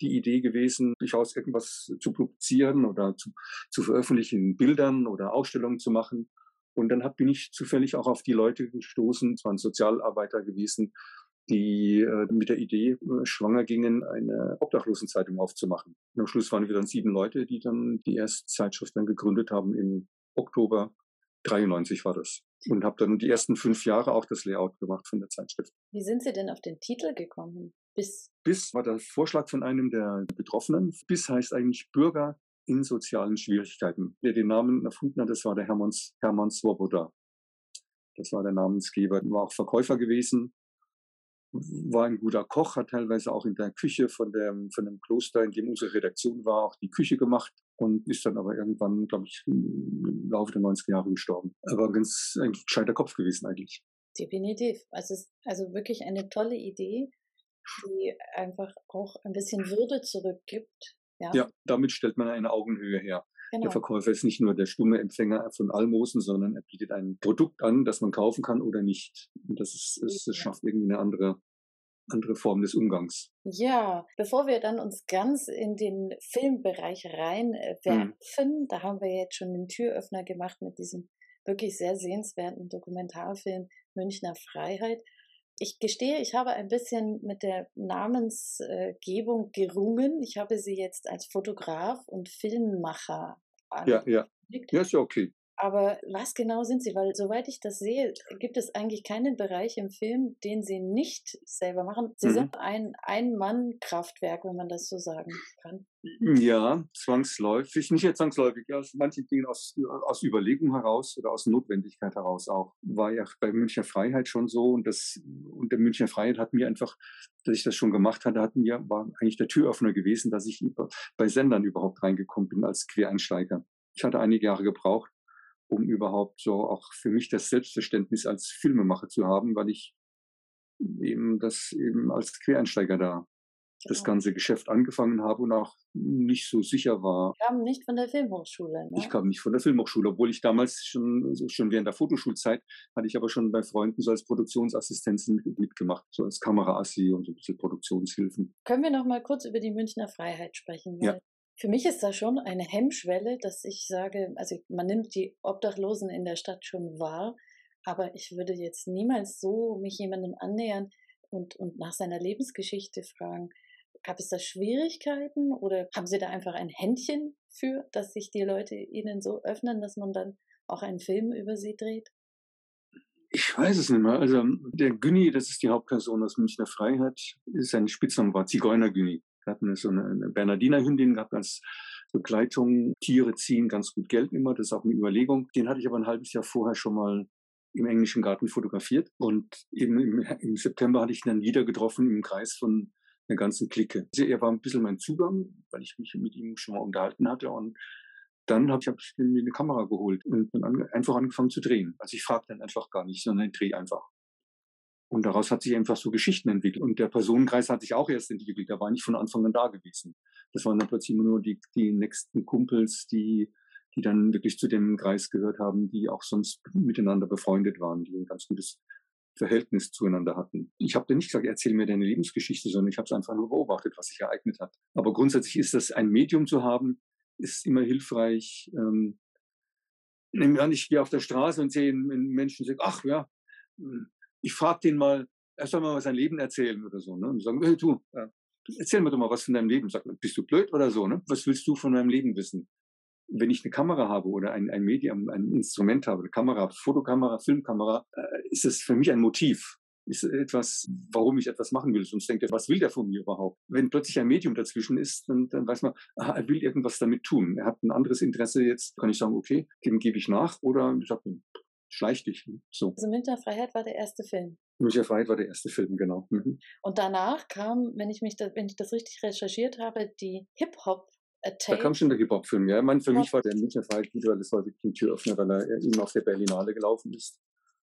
die Idee gewesen, durchaus irgendwas zu publizieren oder zu, zu veröffentlichen, Bildern oder Ausstellungen zu machen. Und dann hab, bin ich zufällig auch auf die Leute gestoßen, es waren Sozialarbeiter gewesen, die äh, mit der Idee äh, schwanger gingen, eine Obdachlosenzeitung aufzumachen. Und am Schluss waren wir dann sieben Leute, die dann die erste Zeitschrift dann gegründet haben im Oktober 93 war das. Und habe dann die ersten fünf Jahre auch das Layout gemacht von der Zeitschrift. Wie sind Sie denn auf den Titel gekommen? BIS? BIS war der Vorschlag von einem der Betroffenen. BIS heißt eigentlich Bürger in sozialen Schwierigkeiten. Der den Namen erfunden hat, das war der Hermann, Hermann Swoboda. Das war der Namensgeber. War auch Verkäufer gewesen war ein guter Koch, hat teilweise auch in der Küche von dem, von dem Kloster, in dem unsere Redaktion war, auch die Küche gemacht und ist dann aber irgendwann, glaube ich, im Laufe der 90er Jahre gestorben. Er war ganz ein gescheiter Kopf gewesen eigentlich. Definitiv. Also, es ist also wirklich eine tolle Idee, die einfach auch ein bisschen Würde zurückgibt. Ja, ja damit stellt man eine Augenhöhe her. Genau. Der Verkäufer ist nicht nur der stumme Empfänger von Almosen, sondern er bietet ein Produkt an, das man kaufen kann oder nicht. Und das ist, es, es schafft irgendwie eine andere, andere Form des Umgangs. Ja, bevor wir dann uns ganz in den Filmbereich reinwerfen, hm. da haben wir jetzt schon den Türöffner gemacht mit diesem wirklich sehr sehenswerten Dokumentarfilm Münchner Freiheit. Ich gestehe, ich habe ein bisschen mit der Namensgebung gerungen. Ich habe sie jetzt als Fotograf und Filmmacher ja, ja. Ja, ist ja okay. Aber was genau sind sie? Weil soweit ich das sehe, gibt es eigentlich keinen Bereich im Film, den sie nicht selber machen. Sie mhm. sind ein Ein-Mann-Kraftwerk, wenn man das so sagen kann. Ja, zwangsläufig. Nicht jetzt zwangsläufig, aus manchen Dingen aus, aus Überlegung heraus oder aus Notwendigkeit heraus auch. War ja bei Münchner Freiheit schon so und das, und der Münchner Freiheit hat mir einfach, dass ich das schon gemacht hatte, hat mir, war eigentlich der Türöffner gewesen, dass ich bei Sendern überhaupt reingekommen bin als Quereinsteiger. Ich hatte einige Jahre gebraucht, um überhaupt so auch für mich das Selbstverständnis als Filmemacher zu haben, weil ich eben das eben als Quereinsteiger da das genau. ganze Geschäft angefangen habe und auch nicht so sicher war. Ich kam nicht von der Filmhochschule. Ne? Ich kam nicht von der Filmhochschule, obwohl ich damals schon, schon während der Fotoschulzeit hatte ich aber schon bei Freunden so als Produktionsassistenzen mitgemacht, so als Kameraassi und so ein bisschen Produktionshilfen. Können wir noch mal kurz über die Münchner Freiheit sprechen? Ja. Für mich ist da schon eine Hemmschwelle, dass ich sage, also man nimmt die Obdachlosen in der Stadt schon wahr, aber ich würde jetzt niemals so mich jemandem annähern und, und nach seiner Lebensgeschichte fragen. Gab es da Schwierigkeiten oder haben Sie da einfach ein Händchen für, dass sich die Leute Ihnen so öffnen, dass man dann auch einen Film über Sie dreht? Ich weiß es nicht mehr. Also der Günni, das ist die Hauptperson aus Münchner Freiheit, sein Spitzname war Zigeuner Günni. Er hat eine, so eine, eine Bernardiner-Hündin gehabt als Begleitung. Tiere ziehen ganz gut Geld immer, das ist auch eine Überlegung. Den hatte ich aber ein halbes Jahr vorher schon mal im englischen Garten fotografiert. Und eben im, im September hatte ich ihn dann wieder getroffen im Kreis von einer ganzen Clique. Also er war ein bisschen mein Zugang, weil ich mich mit ihm schon mal unterhalten hatte. Und dann habe ich, hab ich mir eine Kamera geholt und dann einfach angefangen zu drehen. Also ich frage dann einfach gar nicht, sondern ich drehe einfach. Und daraus hat sich einfach so Geschichten entwickelt. Und der Personenkreis hat sich auch erst entwickelt. Der war nicht von Anfang an da gewesen. Das waren dann plötzlich immer nur die, die nächsten Kumpels, die, die dann wirklich zu dem Kreis gehört haben, die auch sonst miteinander befreundet waren, die ein ganz gutes Verhältnis zueinander hatten. Ich habe dir nicht gesagt, erzähl mir deine Lebensgeschichte, sondern ich habe es einfach nur beobachtet, was sich ereignet hat. Aber grundsätzlich ist das ein Medium zu haben, ist immer hilfreich. Ähm, nehmen wir an, ich gehe auf der Straße und sehe einen Menschen sage, ach ja, hm, ich frage den mal, er soll mal sein Leben erzählen oder so. Ne? Und sagen, hey, du, äh, erzähl mir doch mal was von deinem Leben. Sag, bist du blöd oder so? Ne? Was willst du von deinem Leben wissen? Wenn ich eine Kamera habe oder ein, ein Medium, ein Instrument habe, eine Kamera, Fotokamera, Filmkamera, äh, ist es für mich ein Motiv. Ist etwas, warum ich etwas machen will. Sonst denkt er, was will der von mir überhaupt? Wenn plötzlich ein Medium dazwischen ist, dann, dann weiß man, aha, er will irgendwas damit tun. Er hat ein anderes Interesse. Jetzt kann ich sagen, okay, dem gebe ich nach oder ich sage, schleich dich. So. Also Münchner Freiheit war der erste Film. Münchner Freiheit war der erste Film, genau. Mhm. Und danach kam, wenn ich mich, da, wenn ich das richtig recherchiert habe, die Hip-Hop da kam schon der Hip-Hop-Film, ja. Ich meine, für ja. mich war der Münchner weil das war wirklich ein Türöffner, weil er eben auf der Berlinale gelaufen ist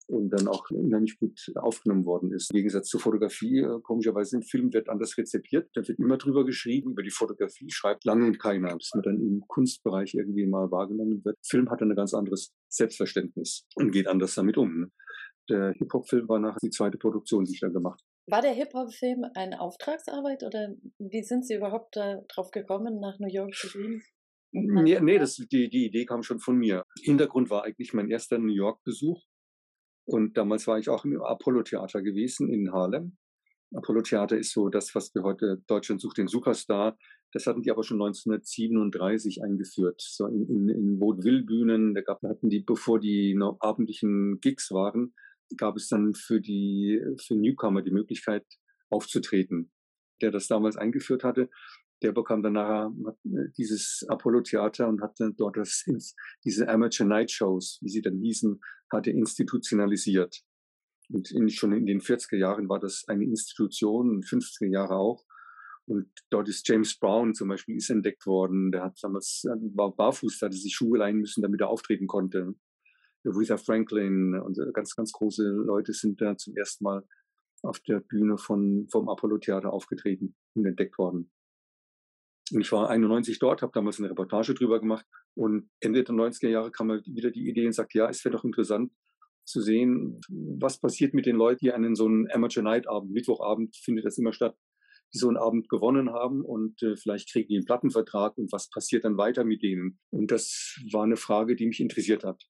und dann auch unheimlich gut aufgenommen worden ist. Im Gegensatz zur Fotografie, äh, komischerweise im Film wird anders rezipiert. Da wird immer drüber geschrieben, über die Fotografie schreibt lange keiner, bis man dann im Kunstbereich irgendwie mal wahrgenommen wird. Film hat ein ganz anderes Selbstverständnis und geht anders damit um. Ne? Der Hip-Hop-Film war nachher die zweite Produktion, die ich dann gemacht habe. War der Hip-Hop-Film eine Auftragsarbeit oder wie sind Sie überhaupt darauf gekommen, nach New York zu gehen? Nee, nee das, die, die Idee kam schon von mir. Hintergrund war eigentlich mein erster New York-Besuch. Und damals war ich auch im Apollo-Theater gewesen in Harlem. Apollo-Theater ist so das, was wir heute Deutschland sucht den Superstar. Das hatten die aber schon 1937 eingeführt. So in, in, in Vaudeville-Bühnen, da gab, hatten die, bevor die abendlichen Gigs waren, gab es dann für die, für Newcomer die Möglichkeit aufzutreten. Der das damals eingeführt hatte, der bekam dann nachher äh, dieses Apollo-Theater und hat dann dort das, diese Amateur Night Shows, wie sie dann hießen, hatte institutionalisiert. Und in, schon in den 40er Jahren war das eine Institution, 50er Jahre auch. Und dort ist James Brown zum Beispiel ist entdeckt worden. Der hat damals, äh, war barfuß, hatte sich Schuhe leihen müssen, damit er auftreten konnte. Aretha Franklin und ganz, ganz große Leute sind da zum ersten Mal auf der Bühne von, vom Apollo-Theater aufgetreten und entdeckt worden. Und ich war 91 dort, habe damals eine Reportage drüber gemacht und Ende der 90er Jahre kam halt wieder die Idee und sagt, ja, es wäre doch interessant zu sehen, was passiert mit den Leuten, die einen so einen Amateur Night Abend, Mittwochabend findet das immer statt, die so einen Abend gewonnen haben und äh, vielleicht kriegen die einen Plattenvertrag und was passiert dann weiter mit denen? Und das war eine Frage, die mich interessiert hat.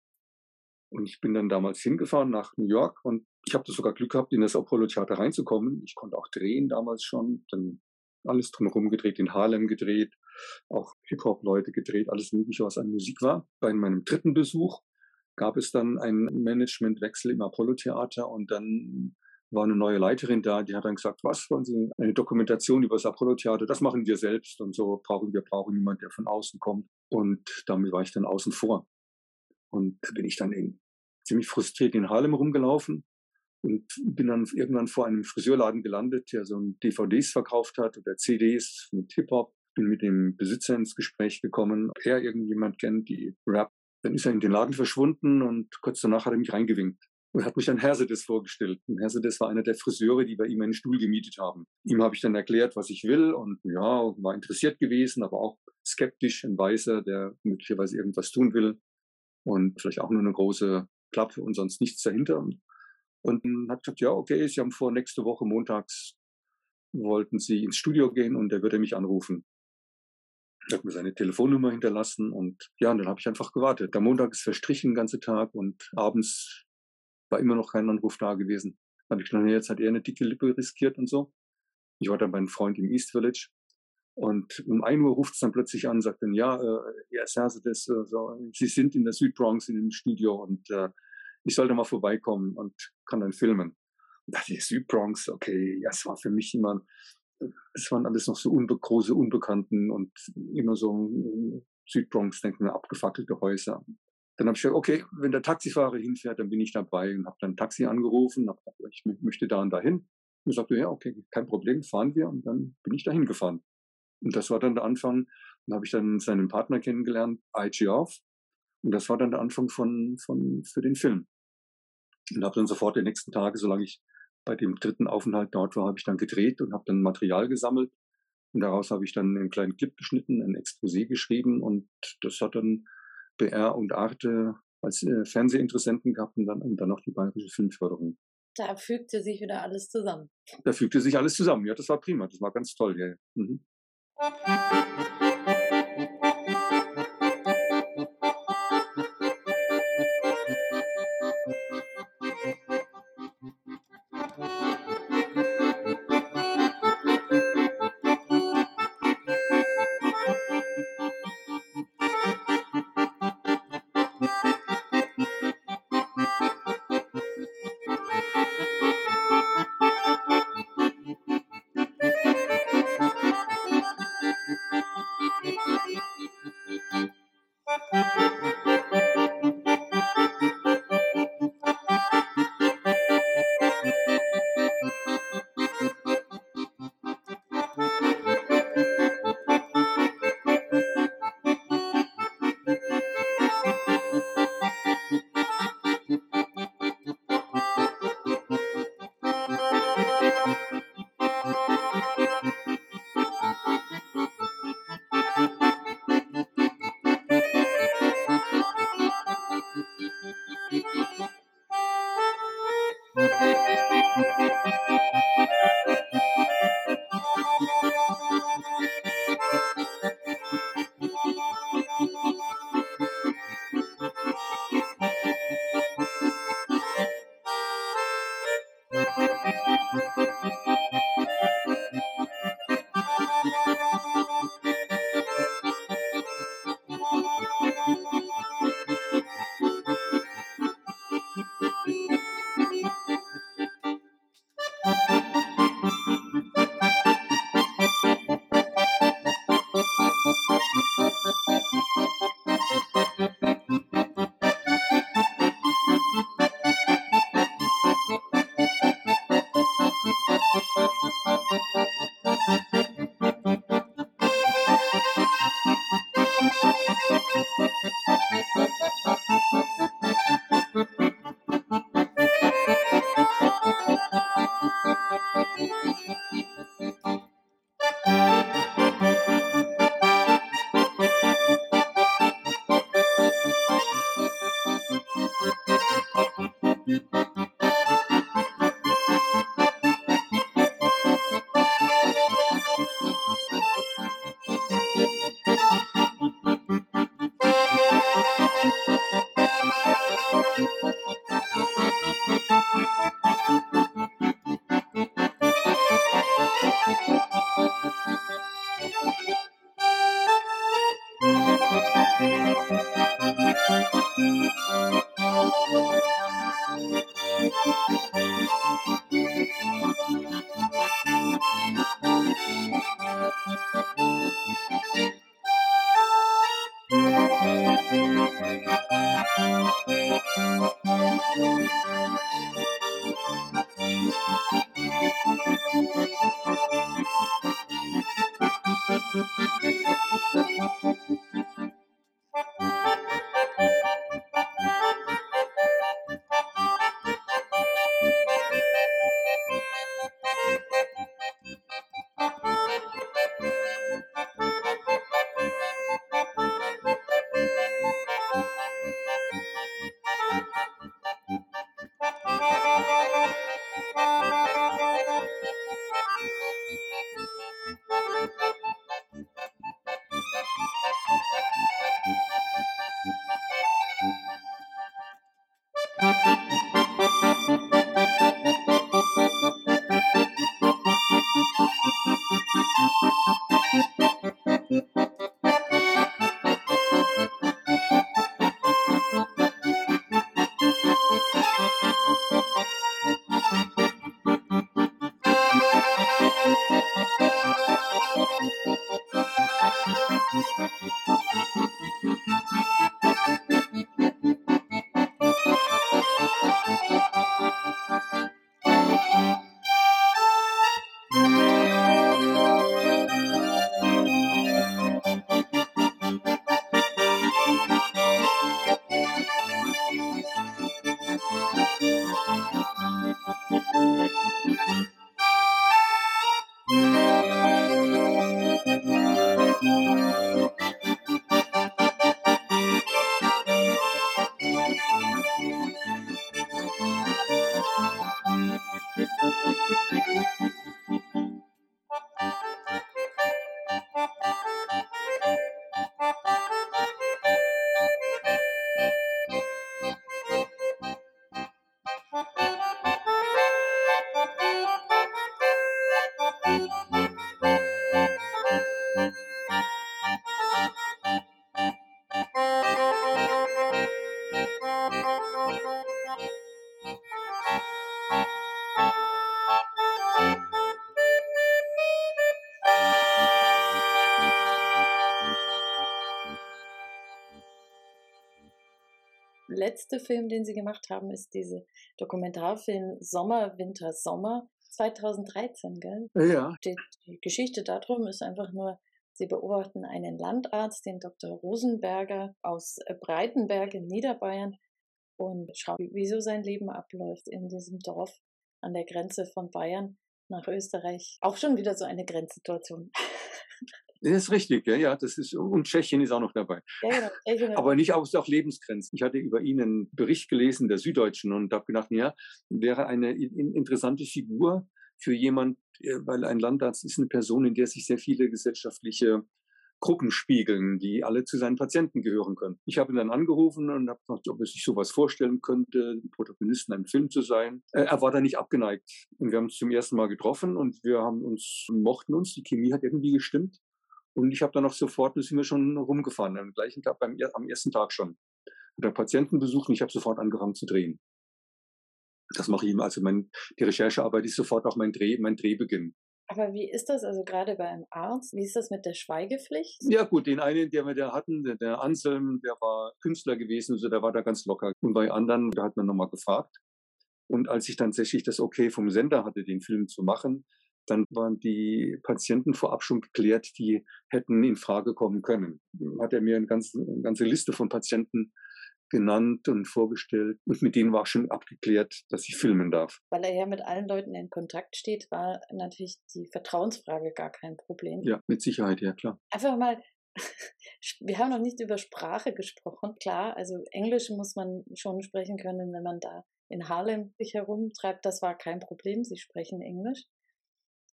Und ich bin dann damals hingefahren nach New York und ich habe sogar Glück gehabt, in das Apollo Theater reinzukommen. Ich konnte auch drehen damals schon. Dann alles drumherum gedreht, in Harlem gedreht, auch Hip-Hop-Leute gedreht, alles Mögliche, was an Musik war. Bei meinem dritten Besuch gab es dann einen Managementwechsel im Apollo-Theater und dann war eine neue Leiterin da, die hat dann gesagt, was wollen Sie, eine Dokumentation über das Apollo-Theater, das machen wir selbst und so brauchen wir brauchen niemand, der von außen kommt. Und damit war ich dann außen vor. Und bin ich dann in, ziemlich frustriert in Harlem rumgelaufen und bin dann irgendwann vor einem Friseurladen gelandet, der so ein DVDs verkauft hat oder CDs mit Hip-Hop. Bin mit dem Besitzer ins Gespräch gekommen, ob er irgendjemand kennt, die Rap. Dann ist er in den Laden verschwunden und kurz danach hat er mich reingewinkt und hat mich an Hersedes vorgestellt. Und Hersedes war einer der Friseure, die bei ihm einen Stuhl gemietet haben. Ihm habe ich dann erklärt, was ich will und ja, war interessiert gewesen, aber auch skeptisch, ein Weißer, der möglicherweise irgendwas tun will und vielleicht auch nur eine große Klappe und sonst nichts dahinter. Und hat gesagt, ja, okay, Sie haben vor, nächste Woche montags wollten Sie ins Studio gehen und er würde mich anrufen. Er hat mir seine Telefonnummer hinterlassen und ja, und dann habe ich einfach gewartet. Der Montag ist verstrichen den ganzen Tag und abends war immer noch kein Anruf da gewesen. Da habe ich gedacht, jetzt hat er eine dicke Lippe riskiert und so. Ich war dann bei einem Freund im East Village Und um 1 Uhr ruft es dann plötzlich an, sagt dann, ja, äh, Herr Sersedes, äh, so, Sie sind in der Südbronx in dem Studio und äh, ich sollte mal vorbeikommen und kann dann filmen. Und dachte ich, Südbronx, okay, ja, es war für mich immer, es waren alles noch so unbe große Unbekannten und immer so Südbronx, denken wir, abgefackelte Häuser. Dann habe ich gesagt, okay, wenn der Taxifahrer hinfährt, dann bin ich dabei und habe dann ein Taxi angerufen, hab gesagt, ich möchte da und dahin. Und sagte, ja, okay, kein Problem, fahren wir. Und dann bin ich dahin gefahren. Und das war dann der Anfang. Dann habe ich dann seinen Partner kennengelernt, IG Off. Und das war dann der Anfang von, von, für den Film. Und habe dann sofort die nächsten Tage, solange ich bei dem dritten Aufenthalt dort war, habe ich dann gedreht und habe dann Material gesammelt. Und daraus habe ich dann einen kleinen Clip geschnitten, ein Exposé geschrieben und das hat dann BR und Arte als äh, Fernsehinteressenten gehabt und dann, und dann noch die Bayerische Filmförderung. Da fügte sich wieder alles zusammen. Da fügte sich alles zusammen. Ja, das war prima. Das war ganz toll. Ja. Mhm. Letzte Film, den sie gemacht haben, ist diese Dokumentarfilm Sommer, Winter, Sommer 2013, gell? Ja. Die, die Geschichte darum ist einfach nur, sie beobachten einen Landarzt, den Dr. Rosenberger aus äh, Breitenberg in Niederbayern und schauen, wieso sein Leben abläuft in diesem Dorf an der Grenze von Bayern nach Österreich. Auch schon wieder so eine Grenzsituation. Das ist richtig, ja, ja, das ist, und Tschechien ist auch noch dabei. Ja, genau. Aber nicht auch, auch Lebensgrenzen. Ich hatte über ihn einen Bericht gelesen der Süddeutschen und habe gedacht, ja, wäre eine interessante Figur für jemand, äh, weil ein Landarzt ist eine Person, in der sich sehr viele gesellschaftliche Gruppen spiegeln, die alle zu seinen Patienten gehören können. Ich habe ihn dann angerufen und habe gefragt, ob er sich sowas vorstellen könnte, Protagonisten einem Film zu sein. Äh, er war da nicht abgeneigt. Und wir haben uns zum ersten Mal getroffen und wir haben uns, mochten uns, die Chemie hat irgendwie gestimmt. Und ich habe dann auch sofort, sind wir schon rumgefahren, am gleichen Tag, beim, am ersten Tag schon. Und der Patienten besucht und ich habe sofort angefangen zu drehen. Das mache ich immer. Also mein, die Recherchearbeit ist sofort auch mein Dreh, mein Drehbeginn. Aber wie ist das also gerade bei einem Arzt? Wie ist das mit der Schweigepflicht? Ja gut, den einen, der wir da hatten, der, der Anselm, der war Künstler gewesen, also der war da ganz locker. Und bei anderen, da hat man nochmal gefragt. Und als ich dann tatsächlich das Okay vom Sender hatte, den Film zu machen, dann waren die Patienten vorab schon geklärt, die hätten in Frage kommen können. Hat er mir eine ganze, eine ganze Liste von Patienten genannt und vorgestellt. Und mit denen war schon abgeklärt, dass ich filmen darf. Weil er ja mit allen Leuten in Kontakt steht, war natürlich die Vertrauensfrage gar kein Problem. Ja, mit Sicherheit, ja klar. Einfach mal, wir haben noch nicht über Sprache gesprochen. Klar, also Englisch muss man schon sprechen können, wenn man da in Harlem sich herumtreibt. Das war kein Problem. Sie sprechen Englisch.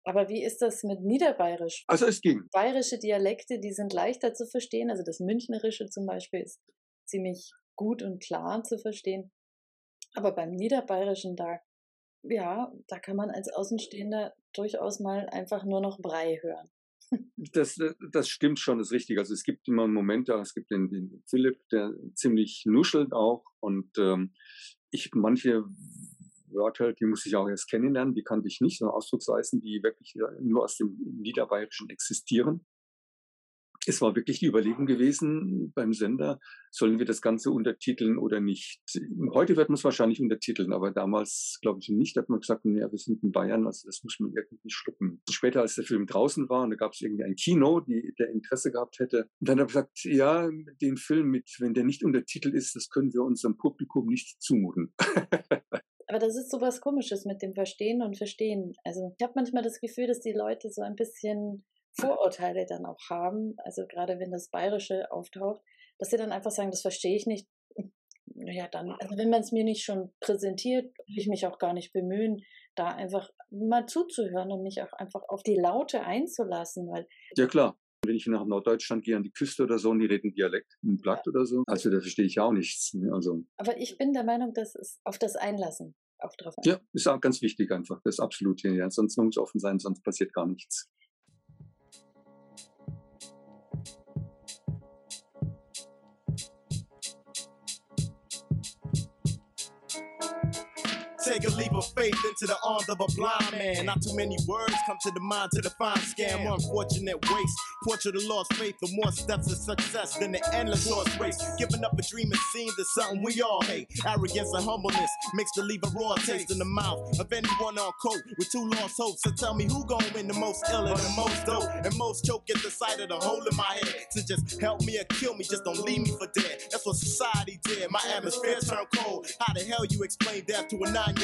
Aber wie ist das mit Niederbayerisch? Also es ging. Bayerische Dialekte, die sind leichter zu verstehen. Also das Münchnerische zum Beispiel ist ziemlich gut und klar zu verstehen. Aber beim Niederbayerischen, da, ja, da kann man als Außenstehender durchaus mal einfach nur noch Brei hören. Das, das stimmt schon, das ist richtig. Also es gibt immer Momente, es gibt den, den Philipp, der ziemlich nuschelt auch und ähm, ich manche Wörter, die muss ich auch erst kennenlernen, die kannte ich nicht, so Ausdrucksweisen, die wirklich nur aus dem Niederbayerischen existieren es war wirklich die Überlegung gewesen beim Sender, sollen wir das Ganze untertiteln oder nicht. Heute wird man es wahrscheinlich untertiteln, aber damals glaube ich nicht. Da hat man gesagt, ja, wir sind in Bayern, also das muss man irgendwie schlucken. Später, als der Film draußen war, und da gab es irgendwie ein Kino, die, der Interesse gehabt hätte, und dann habe ich gesagt, ja, den Film mit, wenn der nicht untertitelt ist, das können wir unserem Publikum nicht zumuten. Das ist so was Komisches mit dem Verstehen und Verstehen. Also ich habe manchmal das Gefühl, dass die Leute so ein bisschen Vorurteile dann auch haben, also gerade wenn das Bayerische auftaucht, dass sie dann einfach sagen, das verstehe ich nicht. Naja, dann, also wenn man es mir nicht schon präsentiert, will ich mich auch gar nicht bemühen, da einfach mal zuzuhören und mich auch einfach auf die Laute einzulassen, weil. Ja, klar. Wenn ich nach Norddeutschland gehe, an die Küste oder so, und die reden Dialekt, ein Blatt ja. oder so, also da verstehe ich auch nichts. Ne, also. Aber ich bin der Meinung, dass es auf das Einlassen auch drauf Ja, ist auch ganz wichtig einfach. Das ist absolut hier. Ja. Sonst muss offen sein, sonst passiert gar nichts. Take a leap of faith into the arms of a blind man. Not too many words come to the mind to define scam. Unfortunate waste. Portrait of lost faith for more steps of success than the endless horse race. Giving up a dream, it seems is something we all hate. Arrogance and humbleness mixed to leave a raw taste in the mouth of anyone on coat with two lost hopes. So tell me who gon' win the most ill and the most dope. And most choke at the sight of the hole in my head. To just help me or kill me, just don't leave me for dead. That's what society did. My atmosphere turned cold. How the hell you explain death to a nine nine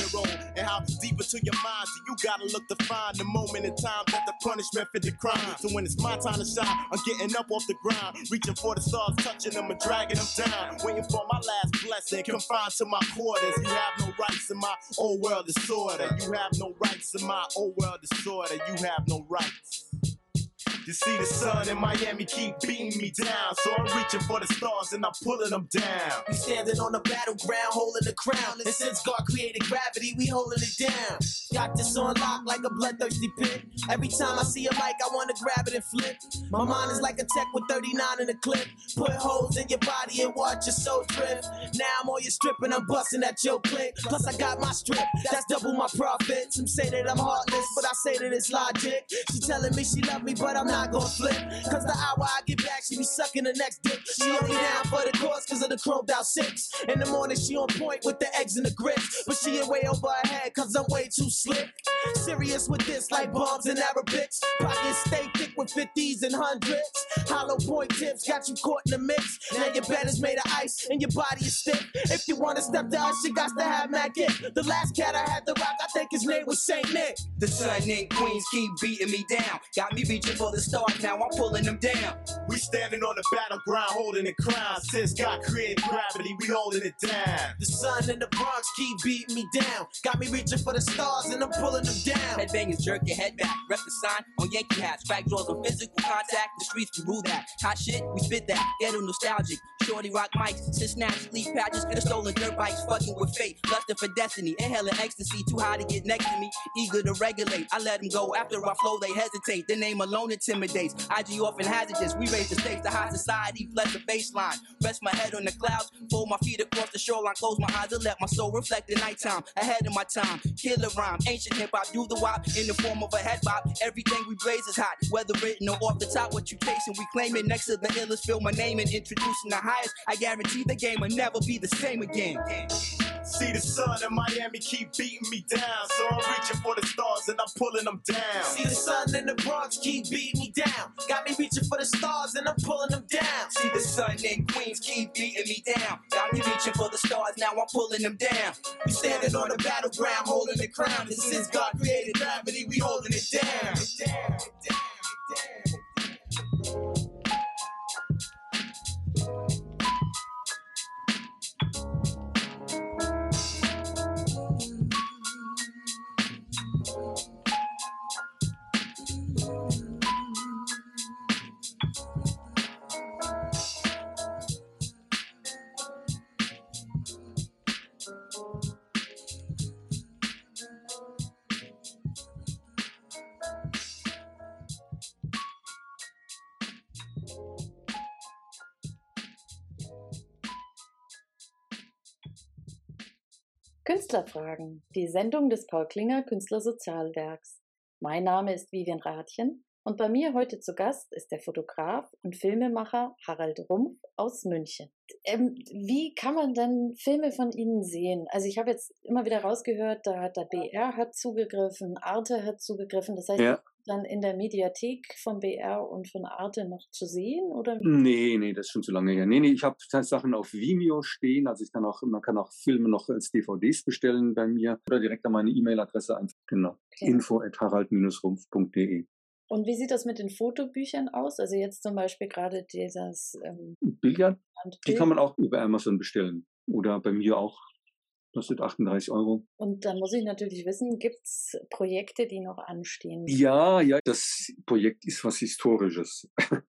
And how deep into your mind do you gotta look to find the moment in time that the punishment fit the crime. So when it's my time to shine, I'm getting up off the ground, reaching for the stars, touching them and dragging them down. Waiting for my last blessing, confined to my quarters. You have no rights in my old world disorder. You have no rights in my old world disorder. You have no rights. You see the sun in Miami keep beating me down, so I'm reaching for the stars and I'm pulling them down. We standing on the battleground, holding the crown. And since God created gravity, we holding it down. Got this on lock like a bloodthirsty pit. Every time I see a mic, I wanna grab it and flip. My mind is like a tech with 39 in a clip. Put holes in your body and watch your soul drift. Now I'm on your strip and I'm busting at your click. Plus I got my strip, that's double my profit. Some say that I'm heartless, but I say that it's logic. She telling me she love me, but I'm not not gonna flip. Cause the hour I get back, she be sucking the next dick. She only down for the course cause of the chromed out six. In the morning, she on point with the eggs and the grits. But she ain't way over her head cause I'm way too slick. Serious with this, like bombs and Arabics. Pockets stay thick with 50s and hundreds. Hollow point tips got you caught in the mix. Now your bed is made of ice and your body is stiff. If you wanna step us, you got to have Mac it. The last cat I had to rock, I think his name was Saint Nick. The sun and queens keep beating me down. Got me reaching for the stars, now I'm pulling them down. We standing on the battleground, holding the crown. Since God created gravity, we holding it down. The sun in the Bronx keep beating me down. Got me reaching for the stars and I'm pulling them down. Headbangers jerk your head back. Rep the sign on Yankee hats. Crack draws on physical contact. The streets we rule that. Hot shit, we spit that. Ghetto nostalgic. Shorty rock mics. Sit snatch, sleep patches. Could have stolen dirt bikes. Fucking with fate. Lusting for destiny. Inhaling ecstasy. Too high to get next to me. Eager to regulate. I let them go. After I flow, they hesitate. The name alone intimidates. IG often hazardous. We raise the stakes. The high society fled the baseline. Rest my head on the clouds. Fold my feet across the shoreline. Close my eyes and let my soul reflect the nighttime. Ahead of my time. Killer rhyme. Ancient hip hop. Do the wop in the form of a head bop. Everything we blaze is hot. Whether written or off the top, what you chasing, we claim it. Next to the illest, fill my name and introducing the highest. I guarantee the game will never be the same again. See the sun in Miami keep beating me down. So I'm reaching for the stars and I'm pulling them down. See the sun in the Bronx keep beating me down. Got me reaching for the stars and I'm pulling them down. See the sun and queens keep beating me down. Got me reaching for the stars, now I'm pulling them down. We standing on the battleground, holding the crown. And since God created gravity, we holding it down. down, down, Künstlerfragen, die Sendung des Paul Klinger Künstlersozialwerks. Mein Name ist Vivian Rathjen und bei mir heute zu Gast ist der Fotograf und Filmemacher Harald Rumpf aus München. Ähm, wie kann man denn Filme von Ihnen sehen? Also ich habe jetzt immer wieder rausgehört, da hat der BR hat zugegriffen, Arte hat zugegriffen. Das heißt, ja dann in der Mediathek von BR und von Arte noch zu sehen? Oder? Nee, nee, das ist schon zu lange her. Nee, nee, ich habe Sachen auf Vimeo stehen. Also ich kann auch, man kann auch Filme noch als DVDs bestellen bei mir oder direkt an meine E-Mail-Adresse einfach. Genau. Okay. info at harald-rumpf.de. Und wie sieht das mit den Fotobüchern aus? Also jetzt zum Beispiel gerade dieses ähm, Billard, die kann man auch über Amazon bestellen. Oder bei mir auch kostet 38 Euro. Und dann muss ich natürlich wissen, gibt es Projekte, die noch anstehen? Ja, ja, das Projekt ist was Historisches.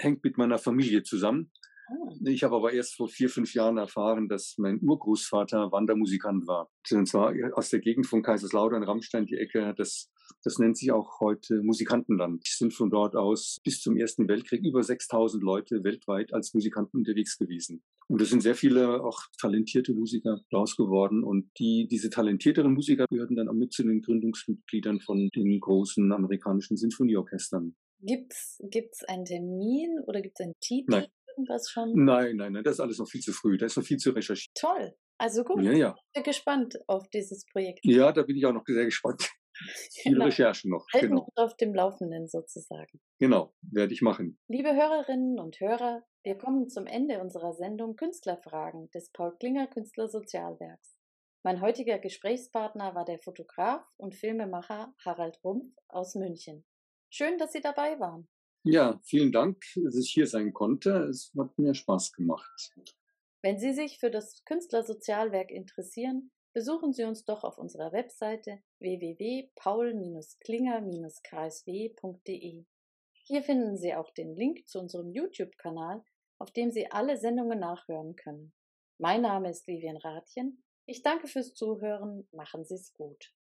Hängt mit meiner Familie zusammen. Ah. Ich habe aber erst vor vier, fünf Jahren erfahren, dass mein Urgroßvater Wandermusikant war. Und zwar aus der Gegend von Kaiserslautern, Rammstein, die Ecke. Das, das nennt sich auch heute Musikantenland. Es sind von dort aus bis zum Ersten Weltkrieg über 6000 Leute weltweit als Musikanten unterwegs gewesen. Und es sind sehr viele auch talentierte Musiker raus geworden. Und die, diese talentierteren Musiker gehörten dann auch mit zu den Gründungsmitgliedern von den großen amerikanischen Sinfonieorchestern. Gibt's, gibt's einen Termin oder gibt es einen Titel? Nein. Irgendwas schon? Nein, nein, nein, das ist alles noch viel zu früh. Da ist noch viel zu recherchieren. Toll. Also gut. Ja, ja. Ich bin gespannt auf dieses Projekt. Ja, da bin ich auch noch sehr gespannt. Viele genau. Recherchen noch. Halten genau. auf dem Laufenden sozusagen. Genau, werde ich machen. Liebe Hörerinnen und Hörer, wir kommen zum Ende unserer Sendung Künstlerfragen des Paul Klinger Künstlersozialwerks. Mein heutiger Gesprächspartner war der Fotograf und Filmemacher Harald Rumpf aus München. Schön, dass Sie dabei waren. Ja, vielen Dank, dass ich hier sein konnte. Es hat mir Spaß gemacht. Wenn Sie sich für das Künstlersozialwerk interessieren, besuchen Sie uns doch auf unserer Webseite www.paul-klinger-ksw.de. Hier finden Sie auch den Link zu unserem YouTube-Kanal, auf dem Sie alle Sendungen nachhören können. Mein Name ist Vivian Rathjen. Ich danke fürs Zuhören. Machen Sie es gut.